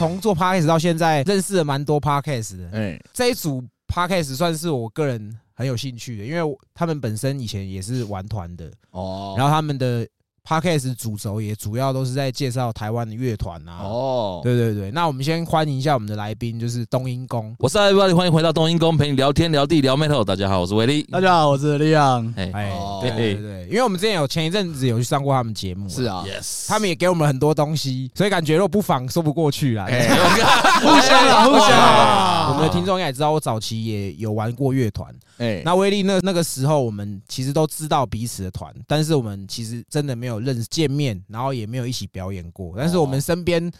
从做 podcast 到现在，认识了蛮多 podcast 的。哎，这一组 podcast 算是我个人很有兴趣的，因为他们本身以前也是玩团的，哦，然后他们的 podcast 主轴也主要都是在介绍台湾的乐团啊。哦，对对对，那我们先欢迎一下我们的来宾，就是冬阴功。我是 everybody，欢迎回到冬阴功，陪你聊天聊地聊 metal。大家好，我是威力。大家好，我是李阳。哎对对对对，因为我们之前有前一阵子有去上过他们节目，是，啊，，yes，他们也给我们很多东西，所以感觉如果不访说不过去啦。哎 互相啊，互相啊。我们的听众应该也知道，我早期也有玩过乐团。哎，那威力那那个时候，我们其实都知道彼此的团，但是我们其实真的没有认识见面，然后也没有一起表演过。但是我们身边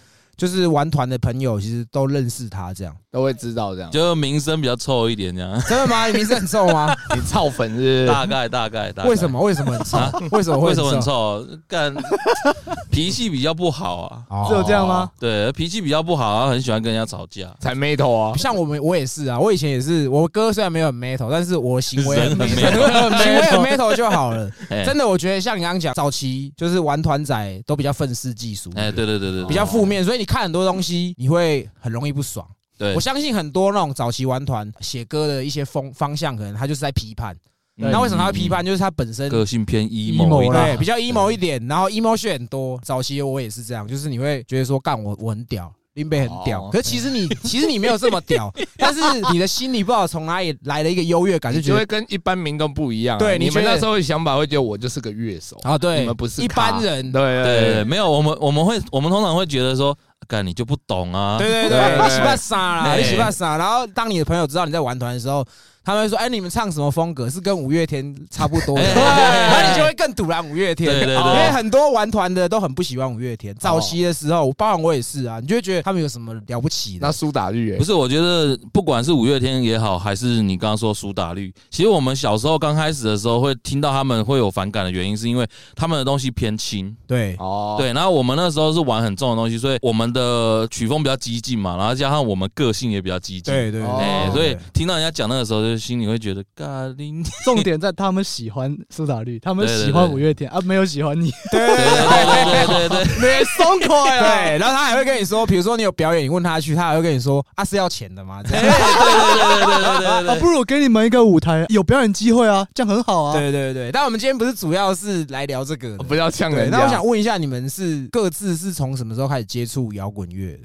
就是玩团的朋友，其实都认识他。这样都会知道这样。就名声比较臭一点这样。真的吗？你名声很臭吗？你操粉是是？大概大概大概。为什？么？为什么很臭？为什么会为什么很臭？臭？干 脾气比较不好啊。哦只有这样吗？对，脾气比较不好，然后很喜欢跟人家吵架。才 metal 啊，像我们，我也是啊。我以前也是，我哥虽然没有很 metal，但是我行为很人很 metal，行为很 metal 就好了。哎真的，我觉得像你刚刚讲，早期就是玩团仔都比较愤世嫉俗，哎，对对对对，对比较负面，所以你看很多东西，你会很容易不爽。对我，相信很多那种早期玩团写歌的一些风方向，可能他就是在批判。嗯那为什么他会批判？就是他本身个性偏 emo 对比较 emo 一点，然后 emo 血很多。早期我也是这样，就是你会觉得说，干我我很屌。林北很屌，哦可是其实你其实你没有这么屌，但是你的心里不知道从哪里来了一个优越感，就觉得跟一般民众不一样啊。对你们那时候的想法会觉得我就是个乐手，啊，对，你们不是一般人，对对对对，没有我们我们会我们通常会觉得说，干你就不懂啊。对对对对，你喜欢傻啦，对你喜欢傻。然后当你的朋友知道你在玩团的时候，他们会说：“哎，你们唱什么风格？是跟五月天差不多的。”哎那你就会更堵拦五月天。对对对因为很多玩团的都很不喜欢五月天。早期的时候，包含我也是啊，你就会觉得他们有什么了不起的那？苏打绿欸，不是，我觉得不管是五月天也好，还是你刚刚说苏打绿，其实我们小时候刚开始的时候会听到他们会有反感的原因，是因为他们的东西偏轻，对哦，对，然后我们那时候是玩很重的东西，所以我们的曲风比较激进嘛，然后加上我们个性也比较激进，对对哦哎、对，所以听到人家讲那个时候，就心里会觉得，咖喱，重点在他们喜欢苏打绿，他们喜欢五月天啊，没有喜欢你。对对对对对对对，没 松快啊！对，然后他还会跟你说，比如说你有表演，你问他去，他还会跟你说：“啊，是要钱的吗？”对对对对对啊，对不如我给你们一个舞台，有表演机会啊，这样很好啊。对对对，但我们今天不是主要是来聊这个的，不要呛对，人。那我想问一下，你们是各自是从什么时候开始接触摇滚乐的？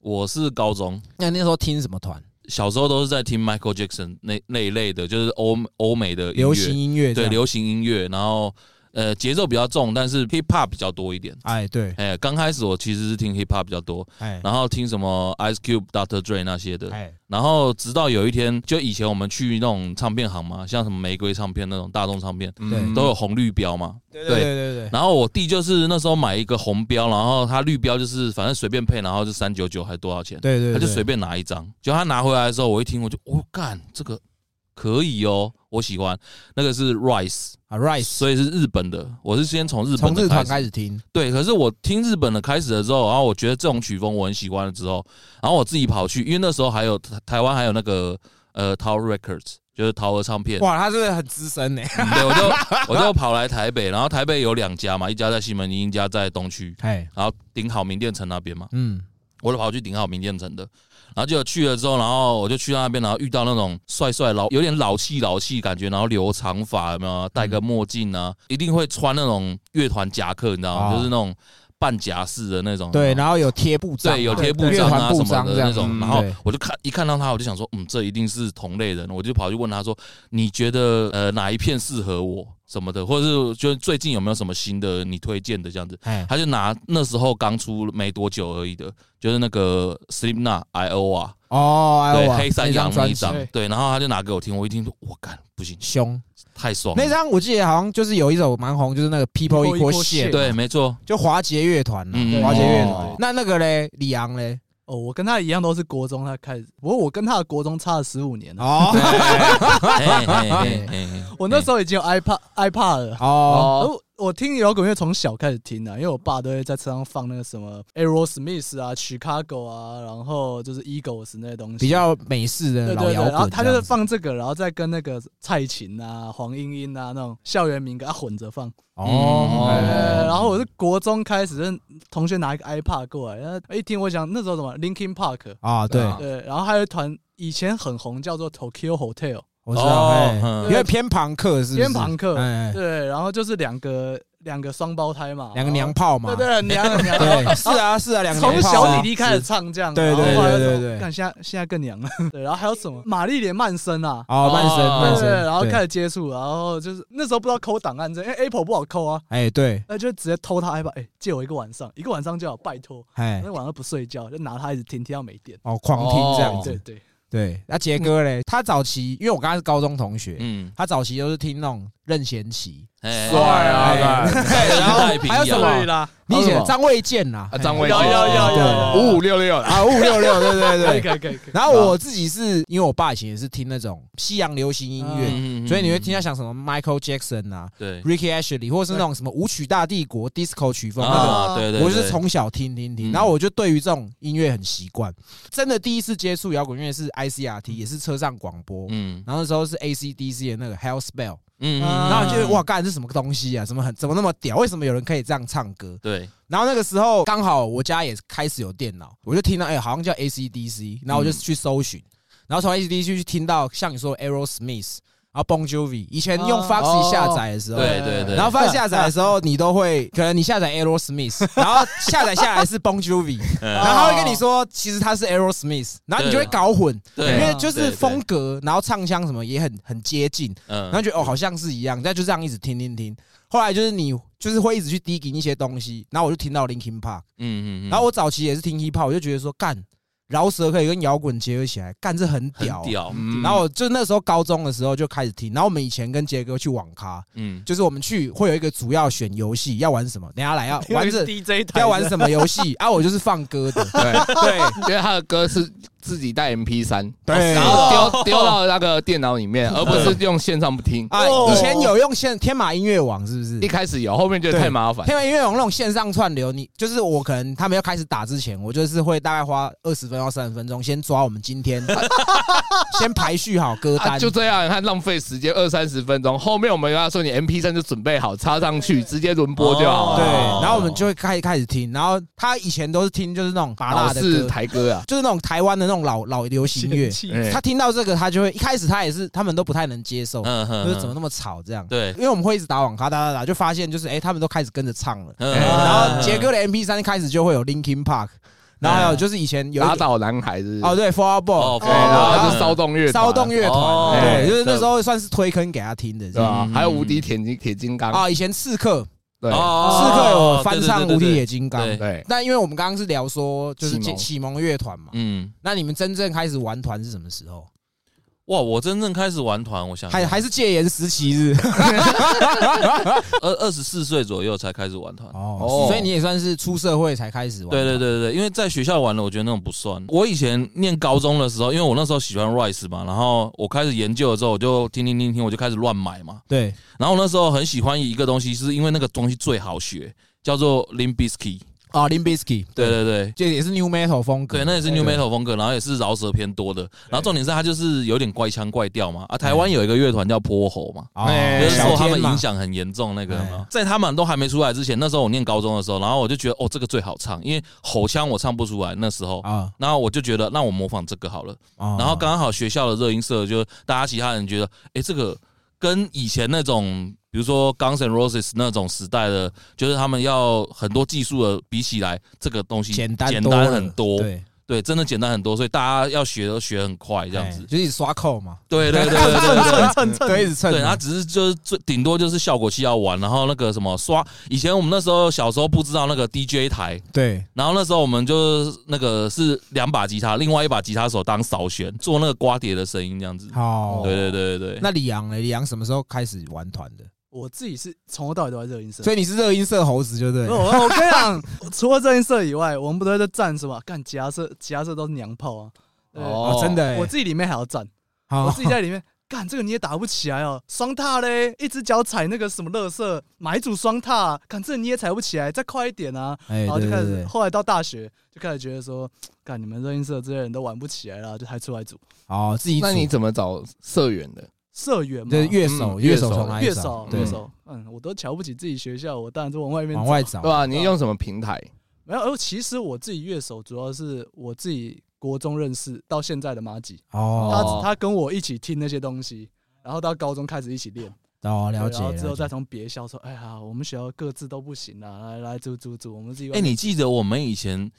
我是高中。那那时候听什么团？小时候都是在听 Michael Jackson 那那一类的，就是欧欧美的音乐。流行音乐，对流行音乐，然后呃节奏比较重，但是 hip hop 比较多一点。哎对，哎，刚开始我其实是听 hip hop 比较多，哎然后听什么 Ice Cube、Dr. Dre 那些的，哎然后直到有一天，就以前我们去那种唱片行嘛，像什么玫瑰唱片那种大众唱片，嗯都有红绿标嘛。对对对对对，然后我弟就是那时候买一个红标，然后他绿标就是反正随便配，然后就三九九还多少钱，对对，他就随便拿一张。就他拿回来的时候，我一听我就我干这个可以哦，我喜欢。那个是 Rice 啊 Rice，所以是日本的。我是先从日从日团本的开始听，对，可是我听日本的开始了之后，然后我觉得这种曲风我很喜欢了之后，然后我自己跑去，因为那时候还有台台湾还有那个呃 Tower Records，就是桃儿唱片，哇，他真的很资深呢，嗯对，我就 我就跑来台北，然后台北有两家嘛，一家在西门町，一家在东区，哎然后顶好名店城那边嘛，嗯，我就跑去顶好名店城的，然后就去了之后，然后我就去到那边，然后遇到那种帅帅老有点老气老气感觉，然后留长发有没有，戴个墨镜啊，一定会穿那种乐团夹克，你知道吗？哦就是那种半夹式的那种，对，然后有贴布章，对，有贴布乐团布章啊什么的那种，嗯然后我就看一看到他，我就想说，嗯，这一定是同类人，我就跑去问他说，你觉得呃哪一片适合我什么的，或者是就是最近有没有什么新的你推荐的这样子？哎他就拿那时候刚出没多久而已的，就是那个 Slipknot I O 啊，哦，哎对，黑山羊那一张对，对，然后他就拿给我听，我一听说，我干不行，凶，太爽了，那张我记得好像就是有一首蛮红，就是那个 People People Equal Equal Shit，Shit 对，没错，就华杰乐团啊嗯华杰乐团。哦。那那个嘞，李昂嘞，哦，我跟他一样都是国中，他开始，不过我跟他的国中差了十五年了。哦。嘿嘿嘿嘿嘿。我那时候已经有 iPad iPad 了，哦，我听摇滚乐从小开始听啊，因为我爸都会在车上放那个什么 Aerosmith 啊、Chicago 啊，然后就是 Eagles 那些东西，比较美式的对对对，然后他就是放这个，然后再跟那个蔡琴啊、黄莺莺啊那种校园民歌啊混着放。哦，呃，然后我是国中开始，是同学拿一个 iPad 过来，然后一听我想那时候什么 Linkin Park，啊，对，对，然后还有一团以前很红叫做 Tokyo Hotel，我知道，因为偏朋克是不是？偏朋克哎，对，然后就是两个两个双胞胎嘛，两个娘炮嘛，对对 娘娘，对，是啊是啊，两个从娘炮啊。小弟弟开始唱这样，对对然后后来就对对。对看现在现在更娘了，对，然后还有什么？玛丽莲曼森啊，哦，曼森哦对对，曼森，对然后开始接触，然后就是那时候不知道抠档案这，因为 Apple 不好抠啊，哎对，那就直接偷他 iPad，哎，借我一个晚上，一个晚上就好，拜托，哎那晚上不睡觉，就拿它一直听，听到没电。哦狂听这样子，对对，对。那杰哥嘞，他早期因为我跟他是高中同学，嗯，他早期都是听那种任贤齐，哎帅啊然后还有什洋么？啦，你以前张卫健呐啊，张卫有健有有有五五六六啊五五六六，对对对。可以可以可以。然后我自己是因为我爸以前也是听那种西洋流行音乐，嗯所以你会听他想什么 Michael Jackson 啊、对。Ricky Ashley，或者是那种什么舞曲大帝国 disco 曲风那个。啊，对对，我就是对。从小听听听，嗯。然后我就对于这种音乐很习惯。真的第一次接触摇滚乐是 ICRT，也是车上广播。嗯。然后那时候是 ACDC 的那个 Hell Spell，嗯，啊然后就觉得哇，干这什么东西啊？怎么很怎么那么屌？为什么有人可以这样唱歌？对，然后那个时候刚好我家也开始有电脑，我就听到哎、好像叫 ACDC，然后我就去搜寻，然后从 ACDC 去听到像你说的 Aerosmith，然后 Bon Jovi，以前用哦。Foxy 下载的时候，对对对，然后 Foxy 下载的时候，你都会可能你下载 Aerosmith，然后下载下来是 Bon Jovi，然后嗯他会跟你说其实他是 Aerosmith，然后你就会搞混，对因为就是风格，然后唱腔什么也很很接近，嗯然后觉得哦好像是一样，但就这样一直听听听。后来就是你就是会一直去 digging 一些东西，然后我就听到 Linkin Park，嗯嗯，然后我早期也是听 hip hop，我就觉得说干饶舌可以跟摇滚结合起来，干这很屌。很。屌，嗯。然后就那时候高中的时候就开始听，然后我们以前跟杰哥去网咖，嗯，就是我们去会有一个主要选游戏要玩什么，等下来 要玩这 DJ 台。要玩什么游戏？啊？我就是放歌的，对，对。因为他的歌是自己带 MP 三，对然后丢丢到那个电脑里面，而不是用线上不听。啊，哦以前有用线天马音乐网是不是一？开始有，后面觉得太麻烦。天马音乐网那种线上串流，你就是我可能他们要开始打之前，我就是会大概花二十分到三十分钟，先抓我们今天 先排序好歌啊，单，就这样，看浪费时间二三十分钟。后面我们跟他说，你 MP 三就准备好，插上去，直接轮播就好了对，然后我们就会开开始听，然后他以前都是听就是那种拔辣的台歌啊，就是那种台湾的那种老老流行乐。哎。他听到这个，他就会一开始他也是他们都不太能接受，嗯哼，就是怎么那么吵这样。对，因为我们会一直打网咖，打打打，就发现就是哎，他们都开始跟着唱了。嗯然后杰哥的 MP 三开始就会有 Linkin Park，然后还有就是以前有打倒男孩子哦对 f o r b 哦对，然后然后就骚动乐团。骚动乐哦团，对，哎就是那时候算是推坑给他听的，是吧嗯？还有无敌铁金铁金刚，啊，以前刺客对。哦刺客有翻唱《无敌铁金刚》，对对，但因为我们刚刚是聊说就是启蒙。启蒙乐团嘛，嗯，那你们真正开始玩团是什么时候？哇，我真正开始玩团，我想还还是戒严时期日？二二十四岁左右才开始玩团。哦，所以你也算是出社会才开始玩。对对对对对，因为在学校玩的，我觉得那种不算。我以前念高中的时候，因为我那时候喜欢 Rice 嘛，然后我开始研究了之后，我就听听听听，我就开始乱买嘛。对，然后那时候很喜欢一个东西，是因为那个东西最好学，叫做 Limbisky。啊 l i m b i s k y 对对对。这也是 New Metal 风格。对，那也是 New Metal 风格，然后也是饶舌偏多的，然后重点是它就是有点怪腔怪调嘛。啊，台湾有一个乐团叫泼猴嘛，就是受他们影响很严重。那个在他们都还没出来之前，那时候我念高中的时候，然后我就觉得哦，这个最好唱，因为吼腔我唱不出来那时候，啊，然后我就觉得那我模仿这个好了。然然后刚好学校的热音社就大家其他人觉得，哎，这个跟以前那种比如说 Guns N' Roses 那种时代的，就是他们要很多技术的比起来，这个东西简单很多。对，对，真的简单很多，所以大家要学都学很快，这样子哎。就是一直刷扣嘛，对对对对对对。蹭蹭对，一直蹭嘛。对，它只是就是最顶多就是效果器要玩，然后那个什么刷，以前我们那时候小时候不知道那个 DJ 台，对然后那时候我们就是那个是两把吉他，另外一把吉他手当扫弦，做那个刮碟的声音这样子。好。对对对对对。那李阳呢？李阳什么时候开始玩团的？我自己是从头到尾都在热音社。所以你是热音社猴子，就对了。我我跟你讲，除了热音社以外，我们不都在站什么？干其他社，其他社都是娘炮啊！哦，真的欸，我自己里面还要站，我自己在里面干这个你也打不起来哦，双踏嘞，一只脚踩那个什么乐色，买一组双踏，干这你也踩不起来，再快一点啊！哎，然后就开始，后来到大学就开始觉得说，干你们热音社这些人都玩不起来了，就还出来组哦，自己那你组怎么找社员的？社员嘛，就是乐手，嗯乐手乐手从哪里乐手，乐，手，嗯，我都瞧不起自己学校，我当然是往外面往外找找。对，吧？你用什么平台？没有，呃，其实我自己乐手主要是我自己国中认识到现在的马吉，哦。他他跟我一起听那些东西，然后到高中开始一起练，哦，了解，然后之后再从别校说，哎呀，我们学校各自都不行啊，来来组组组，我们自己。哎，你记得我们以前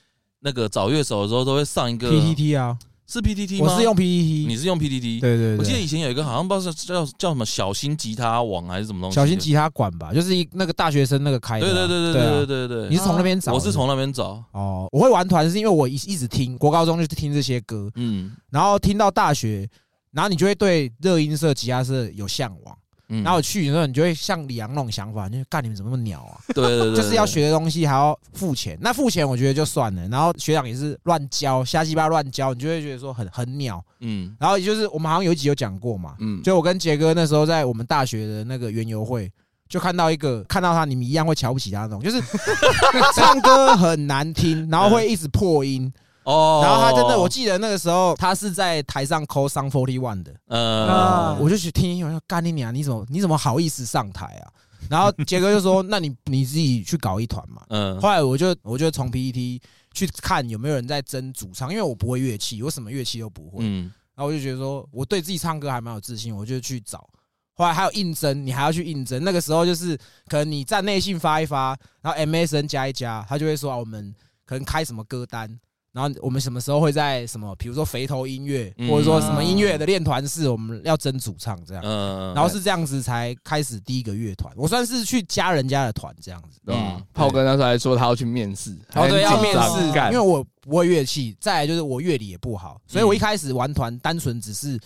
那个找乐手的时候，都会上一个 PPT 啊，是 PPT 吗？我是用 PPT，你是用 PPT 对对对，我记得以前有一个好像不知道是叫叫什么小心吉他网还是什么东西，小心吉他馆吧，就是一那个大学生那个开的啊，对对对对对啊对对对。对，你是从那边找的？我是从那边找，哦，我会玩团是因为我一一直听国高中就是听这些歌，嗯。然后听到大学，然后你就会对热音社、吉他社有向往，嗯，然后去的时候，你就会像李阳那种想法，就是干你们怎么那么鸟啊？对对对，就是要学的东西还要付钱，那付钱我觉得就算了，然后学长也是乱教，瞎鸡巴乱教，你就会觉得说很很鸟。嗯。然后也就是我们好像有一集有讲过嘛，嗯，就我跟杰哥那时候在我们大学的那个园游会，就看到一个看到他，你们一样会瞧不起他那种，就是 唱歌很难听，然后会一直破音，哦，然后他真的，我记得那个时候他是在台上抠 Sun Forty One 的，呃啊我就去听，我说干你娘，你怎么你怎么好意思上台啊？然后杰哥就说，那你你自己去搞一团嘛。嗯后来我就我就从 PPT 去看有没有人在争主唱，因为我不会乐器，我什么乐器都不会。嗯然后我就觉得说，我对自己唱歌还蛮有自信，我就去找。后来还有应征，你还要去应征。那个时候就是可能你站内信发一发，然后 MSN 加一加，他就会说啊，我们可能开什么歌单，然后我们什么时候会在什么，比如说肥头音乐，嗯或者说什么音乐的练团式，我们要争主唱这样。嗯，然后是这样子才开始第一个乐团，我算是去加人家的团这样子。对吧嗯？炮哥那时候还说他要去面试，哦，对，要面很紧张试，因为我不会乐器，再来就是我乐理也不好，所以我一开始玩团单纯只是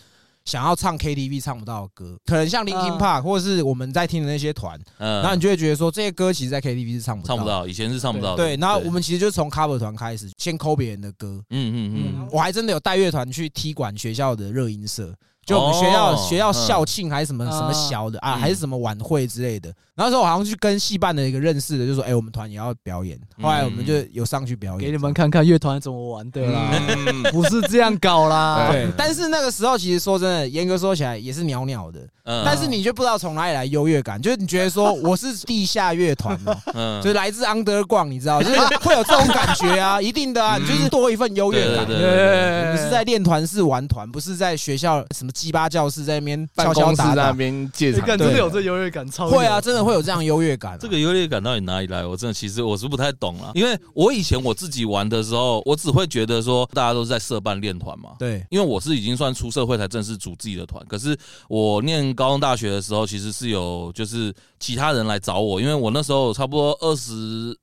想要唱 KTV 唱不到的歌，可能像 Linkin 啊 Park 或者是我们在听的那些团，嗯，然后你就会觉得说这些歌其实在 KTV 是唱不唱不。到，以前是唱不到的，对，然后我们其实就是从 cover 团开始，先抠别人的歌。嗯嗯嗯。我还真的有带乐团去踢馆学校的热音社，就我们学校哦学校校庆还是什么嗯。什么小的啊，嗯。还是什么晚会之类的。然后那时候我好像去跟戏办的一个认识的，就说：“哎，我们团也要表演。”后来我们就有上去表演，给你们看看乐团怎么玩的啦，嗯。不是这样搞啦。对，但是那个时候其实说真的，严格说起来也是袅袅的，嗯。但是你就不知道从哪里来优越感，就是你觉得说我是地下乐团嘛，嗯。就是来自 underground，你知道，就是会有这种感觉啊，一定的啊，你就是多一份优越感。对对对对我们是在练团是玩团，不是在学校什么鸡巴教室在那边办敲敲公室那。边借场你看，真的有这优越感，超会啊，真的会有这样优越感啊。这个优越感到底哪里来？我真的其实我是不太懂了，因为我以前我自己玩的时候，我只会觉得说大家都是在社办练团嘛。对，因为我是已经算出社会才正式组自己的团，可是我念高中大学的时候，其实是有就是其他人来找我，因为我那时候差不多二十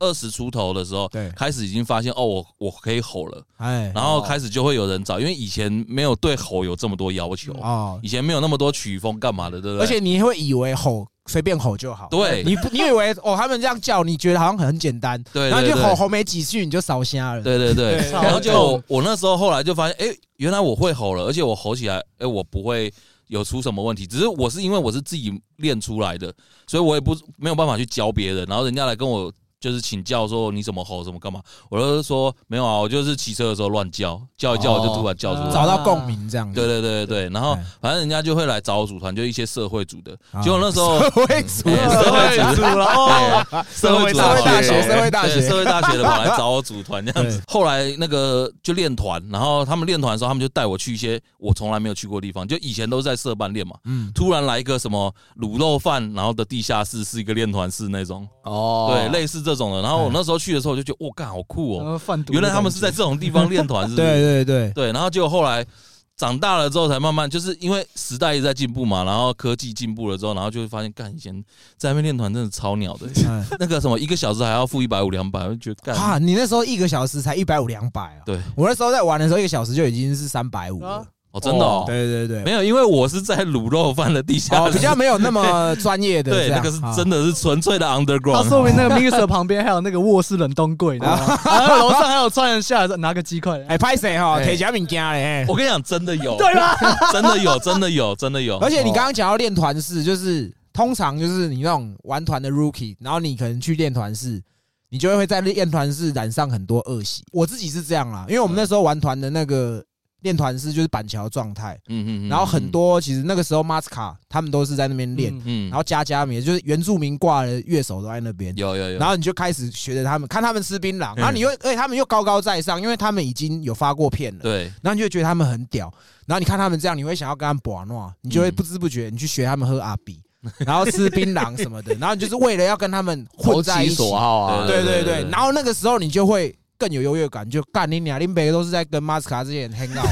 二十出头的时候，对。开始已经发现哦，我我可以吼了，哎，然后开始就会有人找，因为以前没有对吼有这么多要求，啊，以前没有那么多曲风干嘛的，对不对？而且你会以为吼随便吼就好，对。你你以为哦他们这样叫，你觉得好像很简单，对然后就吼吼没几句你就烧瞎了。对对对，对。然后就我那时候后来就发现，哎，原来我会吼了，而且我吼起来，哎，我不会有出什么问题，只是我是因为我是自己练出来的，所以我也不没有办法去教别人，然后人家来跟我。就是请教说你怎么吼怎么干嘛，我就是说没有啊，我就是骑车的时候乱叫，叫一叫我就突然叫出来。找到共鸣这样子。对对对对对，然后哎。反正人家就会来找我组团，就一些社会组的。啊。结果那时候社会组哎社会组了哦，社会组社会大学，社会大学，社会大学的跑来找我组团这样子。后来那个就练团，然后他们练团的时候，他们就带我去一些我从来没有去过的地方，就以前都是在社办练嘛。嗯，突然来一个什么卤肉饭，然后的地下室是一个练团室那种，哦。对，类似这种的。然后我那时候去的时候，我就觉得，哇，干好酷哦！原来他们是在这种地方练团，是？对对对，对，然后结果后来长大了之后，才慢慢就是因为时代一直在进步嘛，然后科技进步了之后，然后就会发现，干以前在那边练团真的超鸟的，嗯 那个什么一个小时还要付一百五两百，我就觉得干。啊，你那时候一个小时才一百五两百啊，对，我那时候在玩的时候，一个小时就已经是三百五啊了。哦，真的哦，对对对，没有，因为我是在卤肉饭的地下哦，室，比较没有那么 专业的对，样，那个是啊真的是纯粹的 underground。说明那个 mixer 旁边还有那个卧室冷冻柜？然后楼上还有穿人下来拿个鸡块，哎，拍谁哈？哎铁甲敏家嘞。我跟你讲，真的有，对吧？真的有，真的有，真的有。而且你刚刚讲到练团式，就是通常就是你那种玩团的 rookie，然后你可能去练团式，你就会在练团式染上很多恶习。我自己是这样啦，因为我们那时候玩团的那个练团是就是板桥状态，嗯嗯嗯，然后很多其实那个时候马斯卡他们都是在那边练，嗯嗯，然后加加米就是原住民挂的乐手都在那边。有有有，然后你就开始学着他们，看他们吃槟榔，然后你又，而且他们又高高在上，因为他们已经有发过片了，对，然后你就觉得他们很屌，然后你看他们这样，你会想要跟他们玩闹，你就会不知不觉你去学他们喝阿比，然后吃槟榔什么的，然后你就是为了要跟他们混在一起，对对对，然后那个时候你就会。更有优越感，就干你俩，林北都是在跟马斯卡这些人 hang out。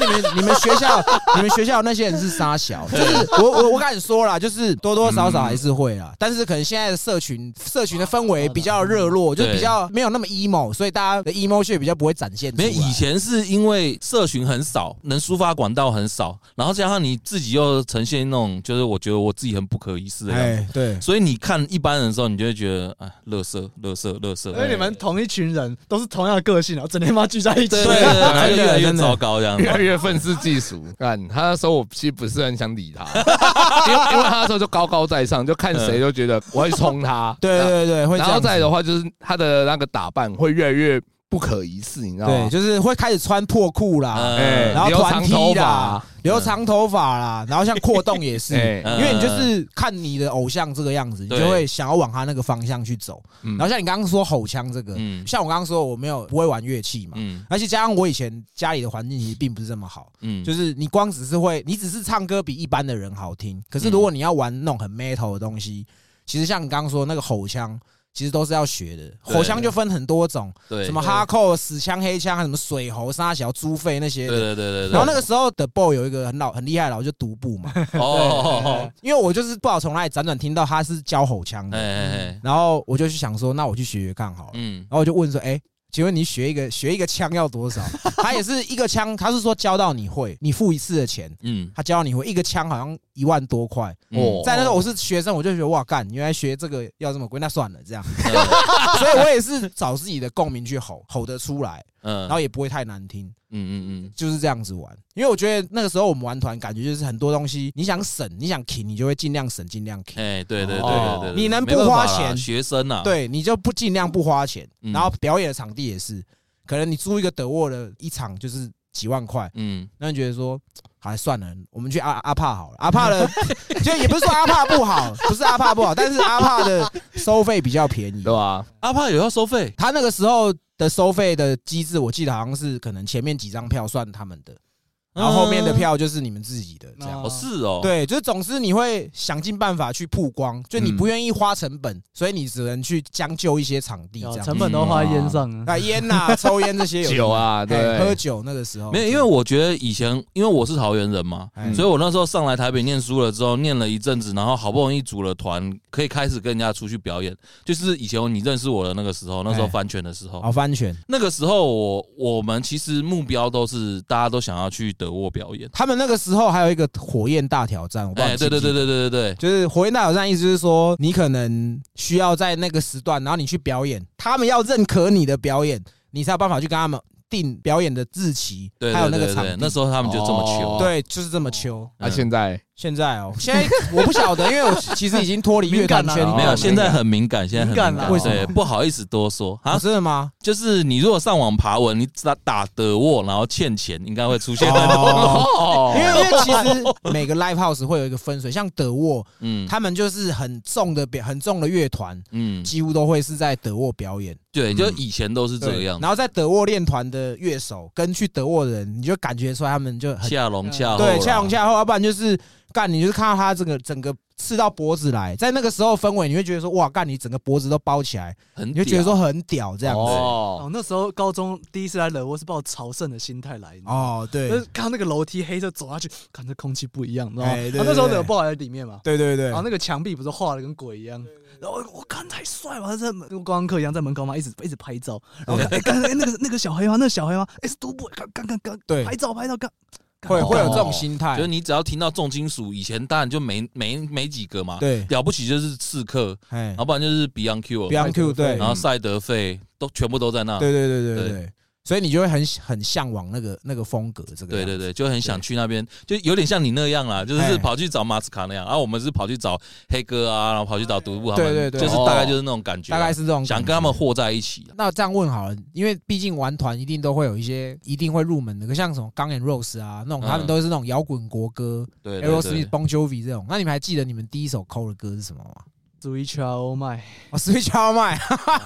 那 你们你们学校你们学校那些人是傻小，就是我我我敢说啦，就是多多少少还是会啦，但是可能现在的社群社群的氛围比较热络，就比较没有那么 emo，所以大家的 emo 血比较不会展现出来。没有以前是因为社群很少，能抒发管道很少，然后加上你自己又呈现那种，就是我觉得我自己很不可一世的样子。哎对，所以你看一般人的时候，你就会觉得，哎，乐色，乐色，乐色。因为你们同一群人都是同样的个性，然后整天妈聚在一起，对对 对，他就越来越糟糕这样越。来越愤世嫉俗。干，他那时候我其实不是很想理他，因为因为他那时候就高高在上，就看谁都觉得我会冲他。对对对，然后再来的话，就是他的那个打扮会越来越不可一世，你知道对，吗？就是会开始穿破裤啦，然后团长头踢啦发，留长头发啦，然后像扩动也是，因为你就是看你的偶像这个样子，你对。就会想要往他那个方向去走。嗯。然后像你刚刚说吼腔这个，嗯。像我刚刚说我没有不会玩乐器嘛，嗯。而且加上我以前家里的环境其实并不是这么好，嗯，就是你光只是会，你只是唱歌比一般的人好听，可是如果你要玩那种很 metal 的东西，其实像你刚刚说那个吼腔。其实都是要学的，对。吼腔就分很多种，对。什么哈扣、死腔、黑腔，还什么水喉、沙小、猪肺那些对。对对对对。然后那个时候的 boy 有一个很老很厉害的老，就独步嘛，哦，因为我就是不知道从哪里辗转听到他是教吼腔哎的，然后我就去想说，那我去学学看好了。嗯。然后我就问说，哎，请问你学一个学一个枪要多少？他也是一个枪，他是说教到你会，你付一次的钱，嗯。他教你会一个枪好像一万多块。哦，在那时候我是学生，我就觉得哇干，原来学这个要这么贵，那算了这样。嗯。所以我也是找自己的共鸣去吼，吼得出来，嗯。然后也不会太难听。嗯嗯嗯。就是这样子玩，因为我觉得那个时候我们玩团，感觉就是很多东西，你想省，你想停，你就会尽量省，尽量嗯，停。哎，对对对哦对对，你能不花钱学生啊，，对，你就不尽量不花钱，嗯。然后表演的场地也是，可能你租一个德沃的一场就是几万块，嗯。那你觉得说，还算了，我们去阿阿帕好了，阿帕的就也不是说阿帕不好，不是阿帕不好，但是阿帕的收费比较便宜对，吧？阿帕有要收费，他那个时候的收费的机制，我记得好像是可能前面几张票算他们的，然后后面的票就是你们自己的这样。哦是哦，，对，就是总之你会想尽办法去曝光，就你不愿意花成本，所以你只能去将就一些场地这样。成本都花在烟上啊。啊，烟呐、抽烟这些有。酒啊，哎对，喝酒那个时候。没有，因为我觉得以前因为我是桃园人嘛，哎。所以我那时候上来台北念书了之后，念了一阵子，然后好不容易组了团，可以开始跟人家出去表演。就是以前你认识我的那个时候，那时候哎翻拳的时候，哦翻拳，那个时候我我们其实目标都是大家都想要去德沃表演。他们那个时候还有一个火焰大挑战，我不知道哎，对对对对对对对，就是火焰大挑战，意思就是说你可能需要在那个时段，然后你去表演，他们要认可你的表演，你才有办法去跟他们定表演的日期，对还有那对对对，个场。那时候他们就这么哦求。对，就是这么求。那现在现在哦，现在我不晓得，因为我 其实已经脱离乐团圈没有，哦现在很敏感，现在很敏感。为什么？对，不好意思多说。啊，啊。真的吗？就是你如果上网爬文，你打打德沃，然后欠钱，应该会出现。因为因为其实每个 live house 会有一个分水，像德沃，嗯。他们就是很重的表很重的乐团，嗯，几乎都会是在德沃表演。对，就以前都是这对样。然后在德沃练团的乐手跟去德沃的人，你就感觉出来他们就很恰龙恰对，恰龙恰后，要不然就是干，你就是看到他这个整个刺到脖子来，在那个时候氛围，你会觉得说哇，干，你整个脖子都包起来，很你就觉得说很屌这样子。哦哦，那时候高中第一次来惹我是抱朝圣的心态来，哦，哦，对就是看到那个楼梯黑色走下去，看这空气不一样，你知道吗？哎对然后那时候对对惹抱还在里面嘛，对对对然后，那个墙壁不是画的跟鬼一样，然后我看太帅了，他在门跟观光客一样在门口嘛，一直一直拍照，然后看哎，刚才那个那个小黑吗？那个小黑吗？哎是独步，干干干干，对拍照拍照干。会会有这种哦心态。就是，你只要听到重金属，以前当然就没没没几个嘛，对，了不起就是刺客，哎然后不然就是 Beyond Q，，Beyond Q 对，然后赛德费都全部都在那，对对对对。对，所以你就会很很向往那个那个风格，这个对对对，就很想去那边，就有点像你那样啦，就是哎跑去找马斯卡那样，然后我们是跑去找黑哥啊，然后跑去找独步他们，对对对就是大概就是那种感觉啊，大概是这种想。跟他们和在一起啊。那这样问好了，因为毕竟玩团一定都会有一些一定会入门的，像什么钢 and Rose 啊那种，他们嗯都是那种摇滚国歌对对，Aerosmith、对，Bon Jovi 这种。那你们还记得你们第一首抠的歌是什么吗？Switch Oh My，我，Switch Out My，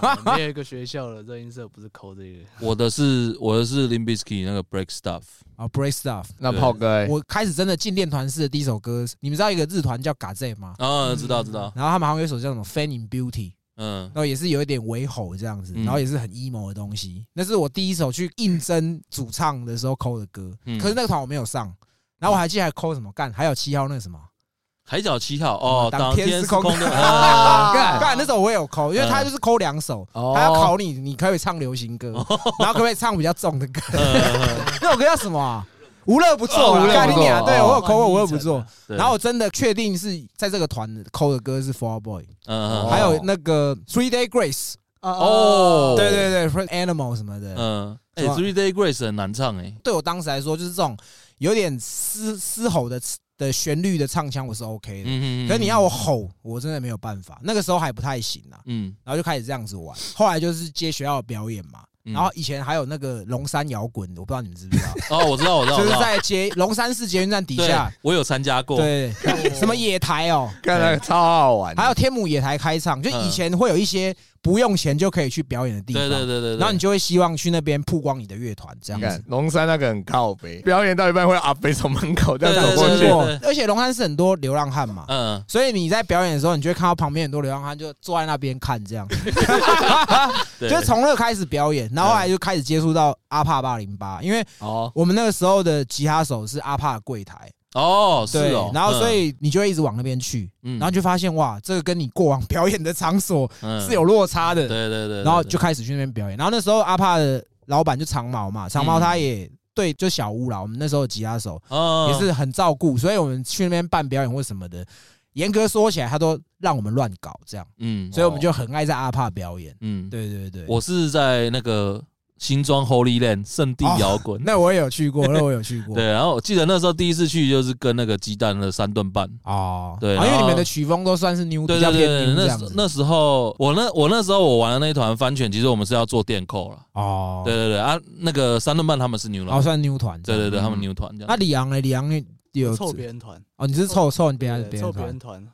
啊 没有一个学校的热音社不是抠这个。我的是我的是 Limbisky 那个 Break Stuff，哦，Break Stuff。那炮哥欸，我开始真的进练团式的第一首歌，你们知道一个日团叫 Gaze 吗？啊，知道知道，然后他们好像有一首叫什么《Fan in Beauty》，嗯然后也是有一点微吼这样子，嗯然后也是很 emo 的东西。那是我第一首去应征主唱的时候抠的歌，嗯可是那个团我没有上。然后我还记得还抠什么干，还有七号那个什么，海角七号哦，当当天是空。的，的 啊。干干那首我也有抠，因为他就是抠两首，哦。他要考你，你可以唱流行歌，然后可不可以唱比较重的歌？那首歌叫什么啊？无乐不作无乐不作。干你娘！对哦我有抠过无乐不作，然后我真的确定是在这个团的抠的歌是 Out Boy，嗯哦还有那个 Three Day Grace，哦对对对，Friend Animal 什么的，嗯，哎，Three Day Grace 很难唱哎，对我当时来说，就是这种有点嘶嘶吼的的旋律的唱腔，我是 OK 的。嗯可是你要我吼，我真的没有办法。那个时候还不太行啊，嗯，然后就开始这样子玩。后来就是接学校的表演嘛，嗯然后以前还有那个龙山摇滚，我不知道你们知不知道，哦，我知道我知道，就是在捷龙山市捷运站底下，，我有参加过，对，什么野台哦，看那个超好玩，还有天母野台开唱，就以前会有一些不用钱就可以去表演的地方，对对对对对，然后你就会希望去那边曝光你的乐团这样子。龙山那个很靠北，表演到一半会阿飞从门口这样走过去。而且龙山是很多流浪汉嘛，嗯，所以你在表演的时候，你就会看到旁边很多流浪汉就坐在那边看，这样，对。就是从那开始表演，然后后来就开始接触到阿帕八零八，因为哦，我们那个时候的吉他手是阿帕的柜台，哦是对哦，，然后所嗯以你就会一直往那边去，嗯。然后就发现哇，这个跟你过往表演的场所嗯。是有落差的，对对对，然后就开始去那边表演，然后那时候阿帕的老板就长毛嘛，长毛他也。对，就小屋啦，我们那时候吉他手哦也是很照顾，所以我们去那边办表演或什么的，严格说起来，他都让我们乱搞这样，嗯所以我们就很爱在阿帕表演。嗯，对对对，我是在那个新庄 Holy Land 圣地摇滚。那我也有去过，那我有去过。对，然后我记得那时候第一次去就是跟那个鸡蛋的三顿半，哦，对因为你们的曲风都算是 new，比较偏对对对那那时候我那我那时候我玩的那一团翻犬，其实我们是要做电扣了，哦，对对对啊，那个三顿半他们是牛了，然后算 new 团。对对对，嗯他们牛团这那样，李昂呢？李昂有凑别人团，哦，你是凑凑别人对别人团凑别人。团，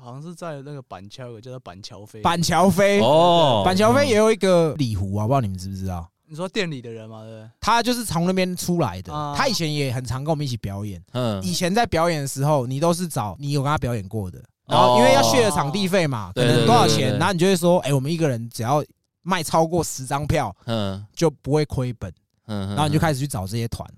好像是在那个板桥有个叫做板桥飞，板桥飞，哦，板桥飞也有一个礼湖啊，不知道你们知不知道？你说店里的人嘛，对不对？他就是从那边出来的啊，他以前也很常跟我们一起表演。嗯，以前在表演的时候，你都是找你有跟他表演过的，哦。然后因为要血的场地费嘛，可对能多少钱，对对对。对然后你就会说，哎，我们一个人只要卖超过十张票嗯。就不会亏本，嗯，然后你就开始去找这些团。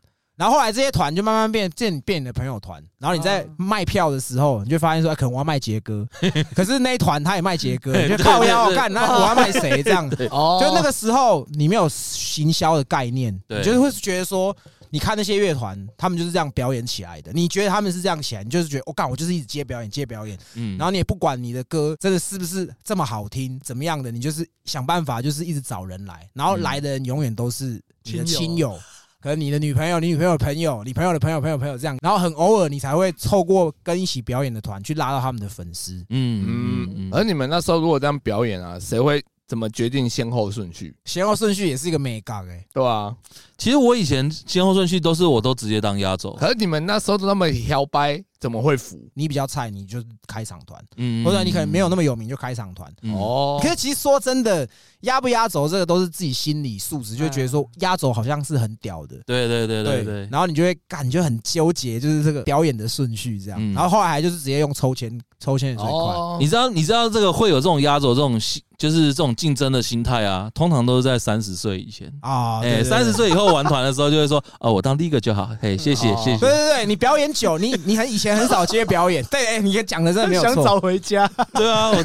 然后后来这些团就慢慢变变变你的朋友团，然后你在卖票的时候，你就发现说，哎可能我要卖杰哥，可是那一团他也卖杰哥，你就靠腰干，那我要卖谁这样？哦。就那个时候你没有行销的概念，你就是会觉得说，你看那些乐团，他们就是这样表演起来的，你觉得他们是这样起来，你就是觉得我干、我就是一直接表演接表演，嗯，然后你也不管你的歌真的是不是这么好听，怎么样的，你就是想办法就是一直找人来，然后来的人永远都是你的亲亲友。可能你的女朋友、你女朋友的朋友、你朋友的朋友、朋友、朋友这样，然后很偶尔你才会凑过跟一起表演的团去拉到他们的粉丝。嗯嗯嗯，而你们那时候如果这样表演啊，谁会怎么决定先后顺序？先后顺序也是一个美感哎，对啊，其实我以前先后顺序都是我都直接当压轴，可是你们那时候都那么摇摆，怎么会服？你比较菜，你就开场团，嗯或者你可能没有那么有名就开场团。嗯哦可是其实说真的，压不压轴这个都是自己心理素质，就会觉得说压轴好像是很屌的。对对对对对，然后你就会感觉很纠结，就是这个表演的顺序这样。嗯然后后来还就是直接用抽签，抽签也最快。哦你知道你知道这个会有这种压轴这种心，就是这种竞争的心态啊，通常都是在三十岁以前。啊，哎，三十。岁以后玩团的时候就会说，哦，我当第一个就好，嘿，谢谢哦谢谢。对对对，你表演久，你你很以前前很少接表演，对，哎，你讲的真的没有错。想早回家，对啊，我